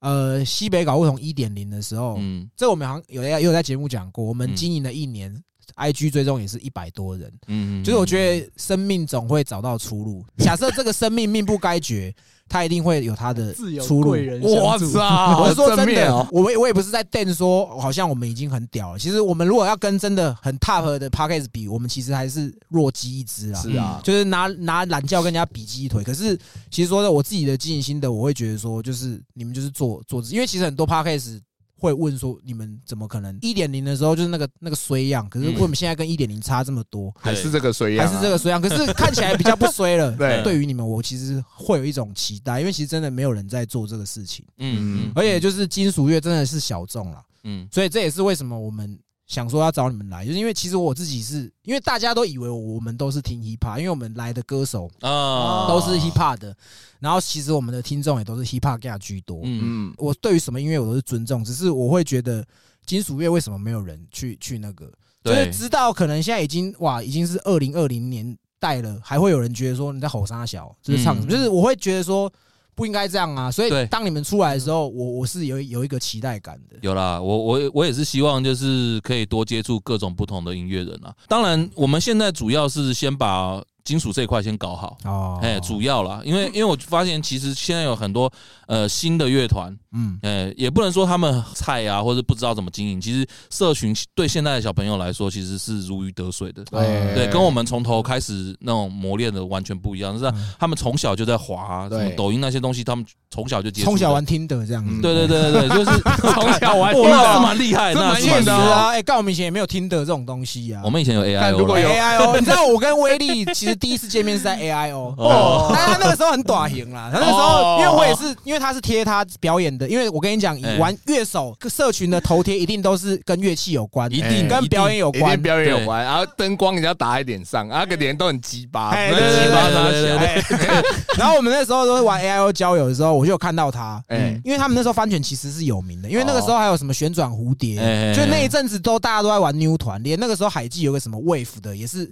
呃西北搞不同一点零的时候，嗯这我们好像有也有在节目讲过，我们嗯经营了一年，IG 追踪也是一百多人，嗯就是我觉得生命总会找到出路。假设这个生命命不该绝，它一定会有它的出路贵。人哇相助。操！我是说真的哦，我们我也不是在电说，好像我们已经很屌了。其实我们如果要跟真的很 top 的 p a c k a g e 比，我们其实还是弱鸡一只啊。是啊，就是拿拿懒觉跟人家比鸡腿。可是其实说的我自己的经营心得，我会觉得说，就是你们就是做做，因为其实很多 p a c k a g e 会问说，你们怎么可能一点零的时候就是那个那个衰样，可是为什么现在跟一点零差这么多？还是这个衰样啊，还是这个衰样，可是 看起来比较不衰了。对。对。于你们，我其实会有一种期待，因为其实真的没有人在做这个事情，嗯嗯，而且就是金属乐真的是小众了，嗯。所以这也是为什么我们想说要找你们来，就是因为其实我自己是因为大家都以为我们都是听 hip hop，因为我们来的歌手啊。都是 hip hop 的，然后其实我们的听众也都是 hip hop 架居多。嗯。嗯，我对于什么音乐我都是尊重，只是我会觉得金属乐为什么没有人去去那个，就是对知道可能现在已经哇已经是二零二零年代了，还会有人觉得说你在吼沙小，就是唱什么，嗯。就是我会觉得说不应该这样啊。所以当你们出来的时候，我我是有有一个期待感的。有啦，我我我也是希望就是可以多接触各种不同的音乐人啊。当然，我们现在主要是先把金属这一块先搞好，哦，哎，主要啦，因为 因为我发现其实现在有很多呃新的乐团，嗯哎，也不能说他们菜啊，或者不知道怎么经营。其实社群对现在的小朋友来说，其实是如鱼得水的。对对，跟我们从头开始那种磨练的完全不一样。是嗯他们从小就在滑啊什么对抖音那些东西，他们从小就接触。从小玩听的这样子嗯，对对对对对，就是 从小玩哇那是蛮厉害，这那是蛮厉害。啊，哎，干我们以前也没有听的这种东西啊。我们以前有 AI，如果有 A I O，你知道我跟威力其实第一次见面是在 A I O，哦。但他那个时候很短型啦，他那个时哦候因为我也是，因为他是贴他表演的，因为我跟你讲，玩乐手社群的头贴一定都是跟乐器有关，一定跟表演有关。一定。表演有关，然后灯光你要打在脸上，然后个脸都很鸡巴，鸡巴他对对对小，哎 然后我们那时候都是玩 A I O 交友的时候，我就有看到他，哎，因为他们那时候翻卷其实是有名的，因为那个时候还有什么旋转蝴蝶，哎。就那一阵子都大家都在玩 New 团，连那个时候海记有个什么 Wave 的，也是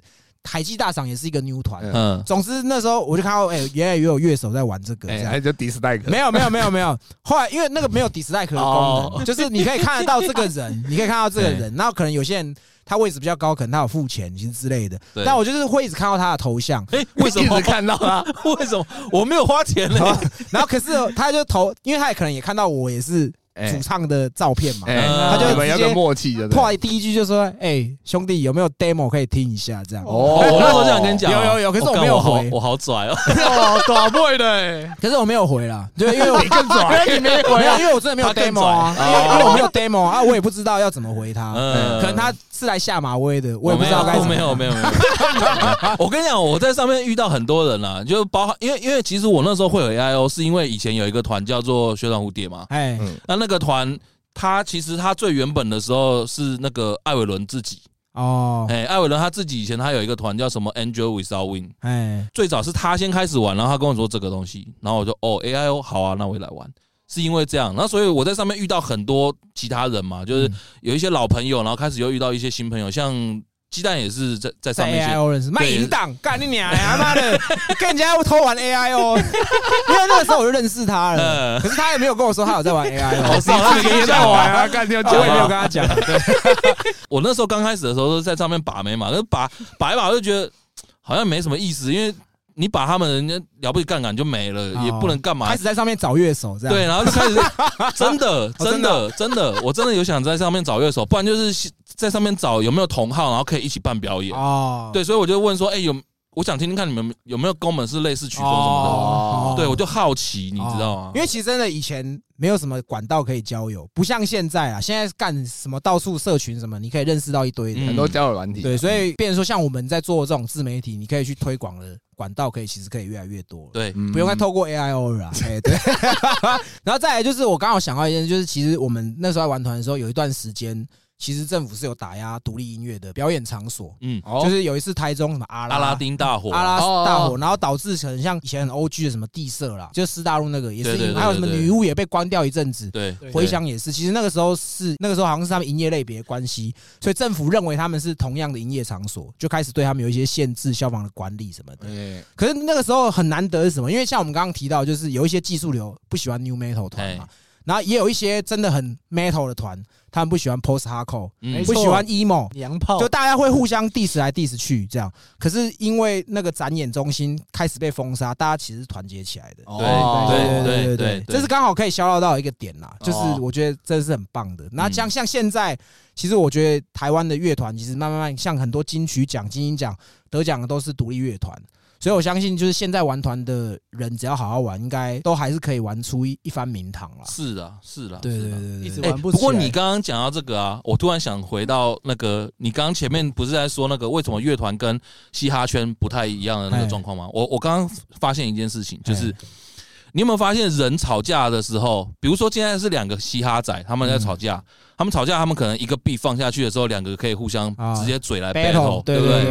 海基大赏也是一个 New 团。嗯。嗯，总之那时候我就看到，哎，原来也有乐手在玩这个，这哎，就迪斯戴克，没有没有没有没有，后来因为那个没有 dislike 的功哦。能，就是你可以看得到这个人，你可以看到这个人，然后可能有些人他位置比较高，可能他有付钱其实之类的，对。但我就是会一直看到他的头像，哎，为什么？一直看到他？为什么？我没有花钱呢？然后可是他就投，因为他也可能也看到我也是哎主唱的照片嘛，哎，他就你们有个默契的，后来第一句就说：“哎，兄弟，有没有 demo 可以听一下？”这样，哦我那时候这样跟你讲。哦，有有有可是我没有回。我好拽哦。哦，短位的，哎可是我没有回啦，就因为 我更拽，你没没有，因为我真的没有 demo 啊，因为我没有 demo 啊，我也不知道要怎么回他，嗯。可能他是来下马威的，我也不知道该怎么。没有没有没有。我跟你讲，我在上面遇到很多人啦，就包含因为因为其实我那时候会有 AIO，是因为以前有一个团叫做旋转蝴蝶嘛。哎，那那那个团，他其实他最原本的时候是那个艾伟伦自己，哦，哎，艾伟伦他自己以前他有一个团叫什么 Angel Without Wing，哎，最早是他先开始玩，然后他跟我说这个东西，然后我就哦 AIO 好啊，那我也来玩。是因为这样，然后所以我在上面遇到很多其他人嘛，就是嗯。有一些老朋友，然后开始又遇到一些新朋友，像鸡蛋也是在在上面写。AIO 认识，卖淫党，干你娘呀！他妈的，跟人家偷玩 AI 哦 因为那个时候我就认识他了，嗯。可是他也没有跟我说他有在玩 AIO，我知道他没在玩啊，干掉我也没有跟他讲，对。我那时候刚开始的时候都是在上面把妹嘛，那把把一把我就觉得好像没什么意思，因为你把他们人家了不起杠杆就没了，哦也不能干嘛开。始在上面找乐手这样，对，然后就开始 真的真的真的，我真的有想在上面找乐手，不然就是在上面找有没有同号，然后可以一起办表演。哦，对，所以我就问说，哎、有我想听听看你们有没有跟我们是类似曲风什么哦的。对，我就好奇，你知道吗？因为其实真的以前没有什么管道可以交友，不像现在啊，现在干什么到处社群什么，你可以认识到一堆人。嗯很多交友软体，对，所以变成说像我们在做这种自媒体，你可以去推广的管道，可以其实可以越来越多。对，嗯不用再透过 A I O 了啊，哎 对，然后再来就是我刚好想到一件事，就是其实我们那时候在玩团的时候，有一段时间，其实政府是有打压独立音乐的表演场所，嗯，哦就是有一次台中什么阿拉阿拉丁大火，阿拉斯大火，然后导致很像以前很 O G 的什么地社啦，就师大陆那个也是还有什么女巫也被关掉一阵子。对对回响也是，其实那个时候是那个时候好像是他们营业类别的关系，所以政府认为他们是同样的营业场所，就开始对他们有一些限制、消防的管理什么的。哎可是那个时候很难得是什么？因为像我们刚刚提到，就是有一些技术流不喜欢 New Metal 团嘛哎，然后也有一些真的很 Metal 的团，他们不喜欢 Post Hardcore，不喜欢 emo，娘炮。就大家会互相 diss 来 diss 去这样。可是因为那个展演中心开始被封杀，大家其实是团结起来的。哦对对对对对这是刚好可以消耗到一个点啦，就是哦我觉得这是很棒的。那像像现在，其实我觉得台湾的乐团其实慢慢慢像很多金曲奖、金鹰奖得奖的都是独立乐团，所以我相信就是现在玩团的人只要好好玩，应该都还是可以玩出一一番名堂了。是的，是的，对对对一直哎、玩不起来。不过你刚刚讲到这个啊，我突然想回到那个，你刚刚前面不是在说那个为什么乐团跟嘻哈圈不太一样的那个状况吗？我我刚刚发现一件事情，就是你有没有发现人吵架的时候，比如说现在是两个嘻哈仔他们在吵架，他们吵架，他们可能一个 beat 放下去的时候，两个可以互相啊直接嘴来不对？对对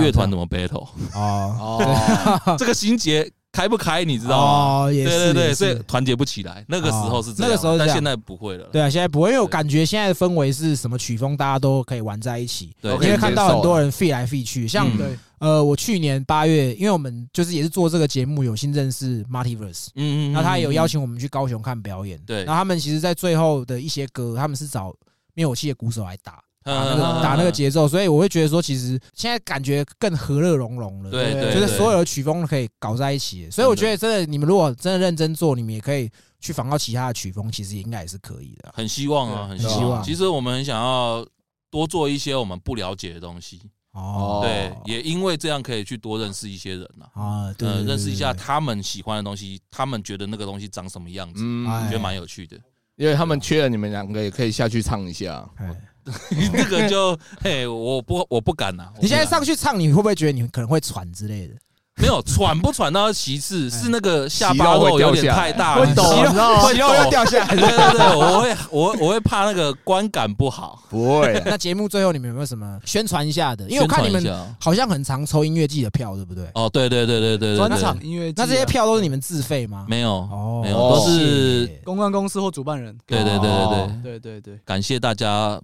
乐团怎么 battle？啊哦，这个心结开不开，你知道吗？哦，也对是也对对，所以是团结不起来。那个时候是这样，那个时候是这样但现在不会了。对啊，现在不会，因为我感觉现在的氛围是什么曲风，大家都可以玩在一起。对因可以为看到很多人飞来飞去，像嗯对呃，我去年八月，因为我们就是也是做这个节目，有幸认识 Multiverse，嗯嗯，那他也有邀请，请我们去高雄看表演。对然后他们其实，在最后的一些歌，他们是找灭火器的鼓手来打。打那嗯个打那个节奏，所以我会觉得说，其实现在感觉更和乐融融了。对对，对就是所有的曲风都可以搞在一起，所以我觉得真的，你们如果真的认真做，你们也可以去仿到其他的曲风，其实应该也是可以的。很希望啊，很希望。其实我们很想要多做一些我们不了解的东西，哦，对，也因为这样可以去多认识一些人呐。啊，对，认识一下，他们喜欢的东西，他们觉得那个东西长什么样子，嗯觉得蛮有趣的。因为他们缺了你们两个，也可以下去唱一下。那个就嘿，我不我不敢呐。你现在上去唱，你会不会觉得你可能会喘之类的？没有喘不喘到其次，哎。是那个下巴肉有点太大了，会抖，息肉你知道吗？会抖。要掉下来对对对，我会我会我会怕那个观感不好。不会。啊，那节目最后你们有没有什么宣传一下的？因为我看你们好像很常抽音乐季的票，对不对？哦，对对对对对对。专，场音乐那这些票都是你们自费吗？没有哦，没有都是公关公司或主办人，对对对对哦对，对对对，感谢大家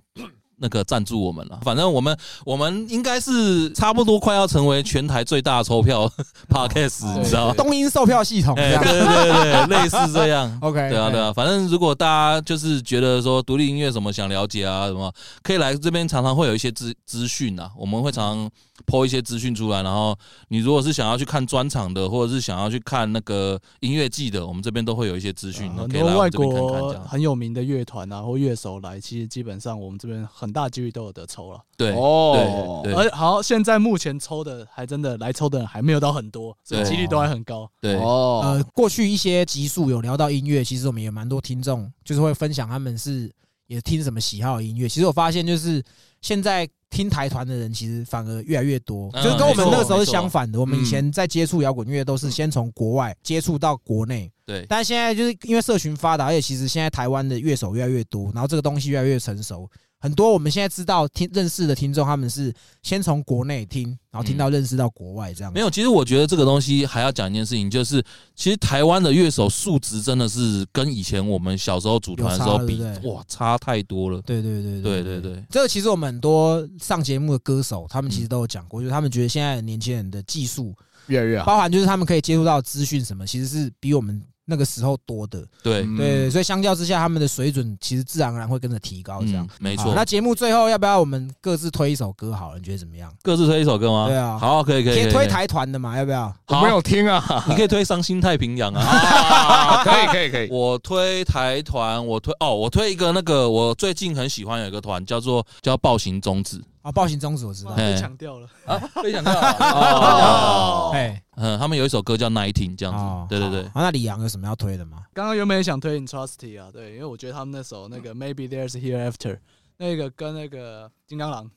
那个赞助我们了。反正我们我们应该是差不多快要成为全台最大的抽票 podcast，哦你知道吗？东音售票系统对对对对，类似这样。OK，对啊，对啊，反正如果大家就是觉得说独立音乐什么想了解啊什么，可以来这边，常常会有一些资资讯啊，我们会常常抛一些资讯出来。然后你如果是想要去看专场的，或者是想要去看那个音乐季的，我们这边都会有一些资讯，很可以来多外我们这边看看这国样。很有名的乐团啊或乐手来，其实基本上我们这边很大几率都有得抽了。对哦对而好，现在目前抽的还真的来抽的人还没有到很多，所以几率都还很高。对，哦呃，，过去一些集数有聊到音乐，其实我们也蛮多听众，就是会分享他们是也听什么喜好的音乐。其实我发现，就是现在听台团的人，其实反而越来越多，嗯就是跟我们那个时候是相反的。我们以前在接触摇滚乐，都是先从国外接触到国内，对但现在就是因为社群发达，而且其实现在台湾的乐手越来越多，然后这个东西越来越成熟。很多我们现在知道听认识的听众，他们是先从国内听，然后听到认识到国外这样子。没有，其实我觉得这个东西还要讲一件事情，就是其实台湾的乐手素质真的是跟以前我们小时候组团的时候比差对，对哇，差太多了。对对对对对对，这个其实我们很多上节目的歌手，他们其实都有讲过，就是他们觉得现在的年轻人的技术，越来越好。包含就是他们可以接触到资讯什么，其实是比我们那个时候多的。对，嗯对，所以相较之下，他们的水准其实自然而然会跟着提高。这样嗯，，没错那。节目最后要不要我们各自推一首歌？好了，你觉得怎么样？各自推一首歌吗？对啊好，可以可以，可以推，台团的嘛？要不要？好我没有听啊，你可以推《伤心太平洋》啊。啊，可以可以可以，我推台团，我推哦，我推一个那个我最近很喜欢有一个团叫做叫暴行终止，啊，暴行终止我知道被抢掉了。啊，被抢掉了。哦哎，嗯，他们有一首歌叫《Nineteen》这样哦子，对对对啊，那李阳有什么要推的吗？刚刚原本也想推 Intrusty 啊，对，因为我觉得他们那首那个 Maybe There's Hereafter 那个跟那个金刚狼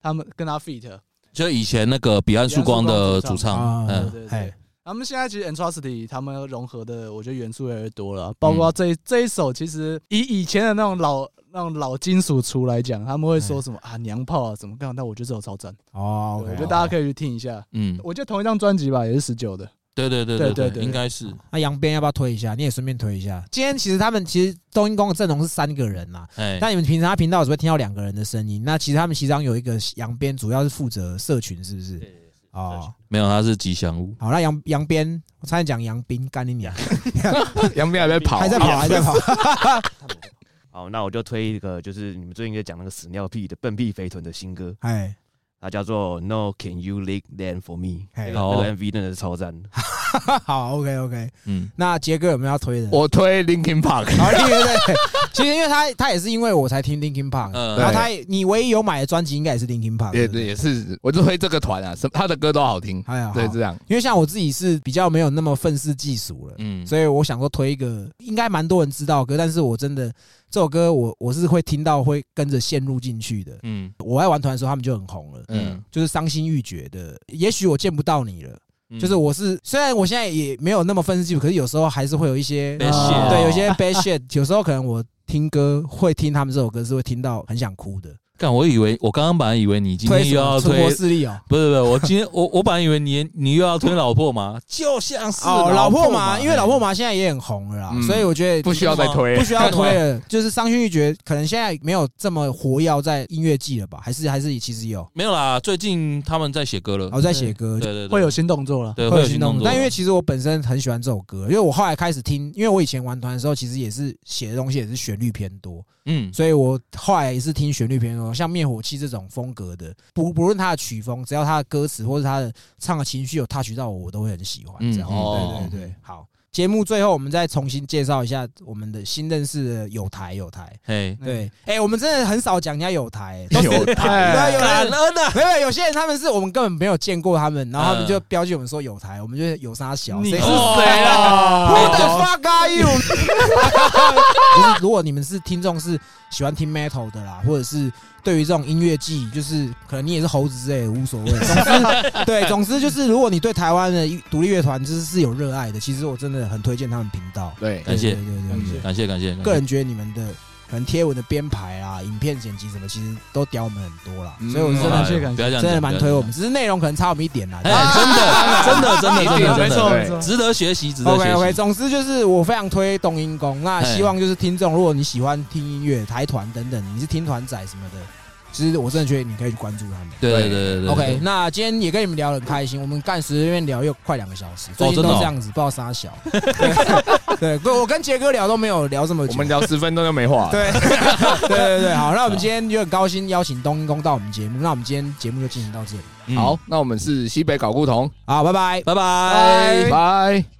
他们跟他 feat，就以前那个彼岸曙光的主啊唱，嗯，对对。他们现在其实 Entrusty 他们融合的，我觉得元素越来越多了。包括这一这一首，其实以以前的那种老那种老金属厨来讲，他们会说什么啊娘炮啊怎么干？但我觉得这首超赞，哦我觉得大家可以去听一下。嗯，我觉得同一张专辑吧，也是十九的。对对对对对，对应该是。那杨边要不要推一下？你也顺便推一下。今天其实他们其实冬阴功的阵容是三个人呐，哎，但你们平常频道只会听到两个人的声音。那其实他们其中有一个杨边，主要是负责社群，是不是？哦，没有，他是吉祥物。好，那杨杨边，我差点讲杨斌，干你娘，杨斌还在跑，还在跑，还在跑。好，那我就推一个，就是你们最近在讲那个屎尿屁的笨屁肥臀的新歌，哎，它叫做 No Can You Lick Then For Me，嘿那个好那个 MV 真的是超赞的。好，OK OK。嗯，那杰哥有没有要推的？我推 Linkin Park，好，对对对，其实因为他他也是因为我才听 Linkin Park，嗯。然后他也你唯一有买的专辑应该也是 Linkin Park，也对对？也是，我就推这个团啊，什他的歌都好听，哎呀，对，这样。因为像我自己是比较没有那么愤世嫉俗了，嗯，所以我想说推一个应该蛮多人知道的歌，但是我真的这首歌我我是会听到会跟着陷入进去的。嗯。我在玩团的时候他们就很红了，嗯，就是伤心欲绝的。也许我见不到你了，嗯就是我是虽然我现在也没有那么愤世嫉俗，可是有时候还是会有一些 Bad shit 对有些 bad shit，有时候可能我听歌会听他们这首歌是会听到很想哭的。干，我以为我刚刚本来以为你今天又要推，势力哦？不是不是，我今天 我我本来以为你你又要推老破麻，就像是哦，老破麻，因为老破麻现在也很红了啦，嗯。所以我觉得不需要再推。不，需要推了，就是伤心欲绝，可能现在没有这么活跃在音乐季了吧？还是还是其实有，没有啦，最近他们在写歌了。然，后在写歌，对对对，会有新动作了。会有新动作，但因为其实我本身很喜欢这首歌，因为我后来开始听，因为我以前玩团的时候，其实也是写的东西也是旋律偏多，嗯所以我后来也是听旋律偏多，像灭火器这种风格的，不不论它的曲风，只要它的歌词或者它的唱的情绪有 touch 到我，我都会很喜欢。嗯这样，哦对对对，好。节目最后，我们再重新介绍一下我们的新认识的有台有台。嘿，对，哎、我们真的很少讲人家有台、都是有台，有感人恩啊，没有有些人他们是我们根本没有见过他们，然后他们嗯就标记我们说有台，我们就有啥小，你是谁是谁啊？Who the fuck are you？就是如果你们是听众是喜欢听 metal 的啦，或者是对于这种音乐季，就是可能你也是猴子之类的无所谓。总之，对，总之就是如果你对台湾的独立乐团就是是有热爱的，其实我真的很推荐他们频道。对，感谢对对对对对。感谢感谢，个人觉得你们的可能贴文的编排啊、影片剪辑什么，其实都屌我们很多啦，嗯所以我真的感谢感谢不要这样，真的蛮推我们，只是内容可能差我们一点啦。哎，真的真的真的真的没真的，错没错。值得学习，值得 OK 学 OK，习，总之就是我非常推冬阴功，那哎。希望就是听众，如果你喜欢听音乐、台团等等，你是听团仔什么的，其实我真的觉得你可以去关注他们。对对对 OK，那今天也跟你们聊得很开心，我们干随便聊又快两个小时，最近真的哦都这样子，不知道啥小。对 我跟杰哥聊都没有聊这么久。我们聊十分钟就没话了。对对对 对，好，那我们今天就很高兴邀请冬阴功到我们节目，那我们今天节目就进行到这里，嗯好，那我们是西北搞故同，好，拜拜。拜拜。拜。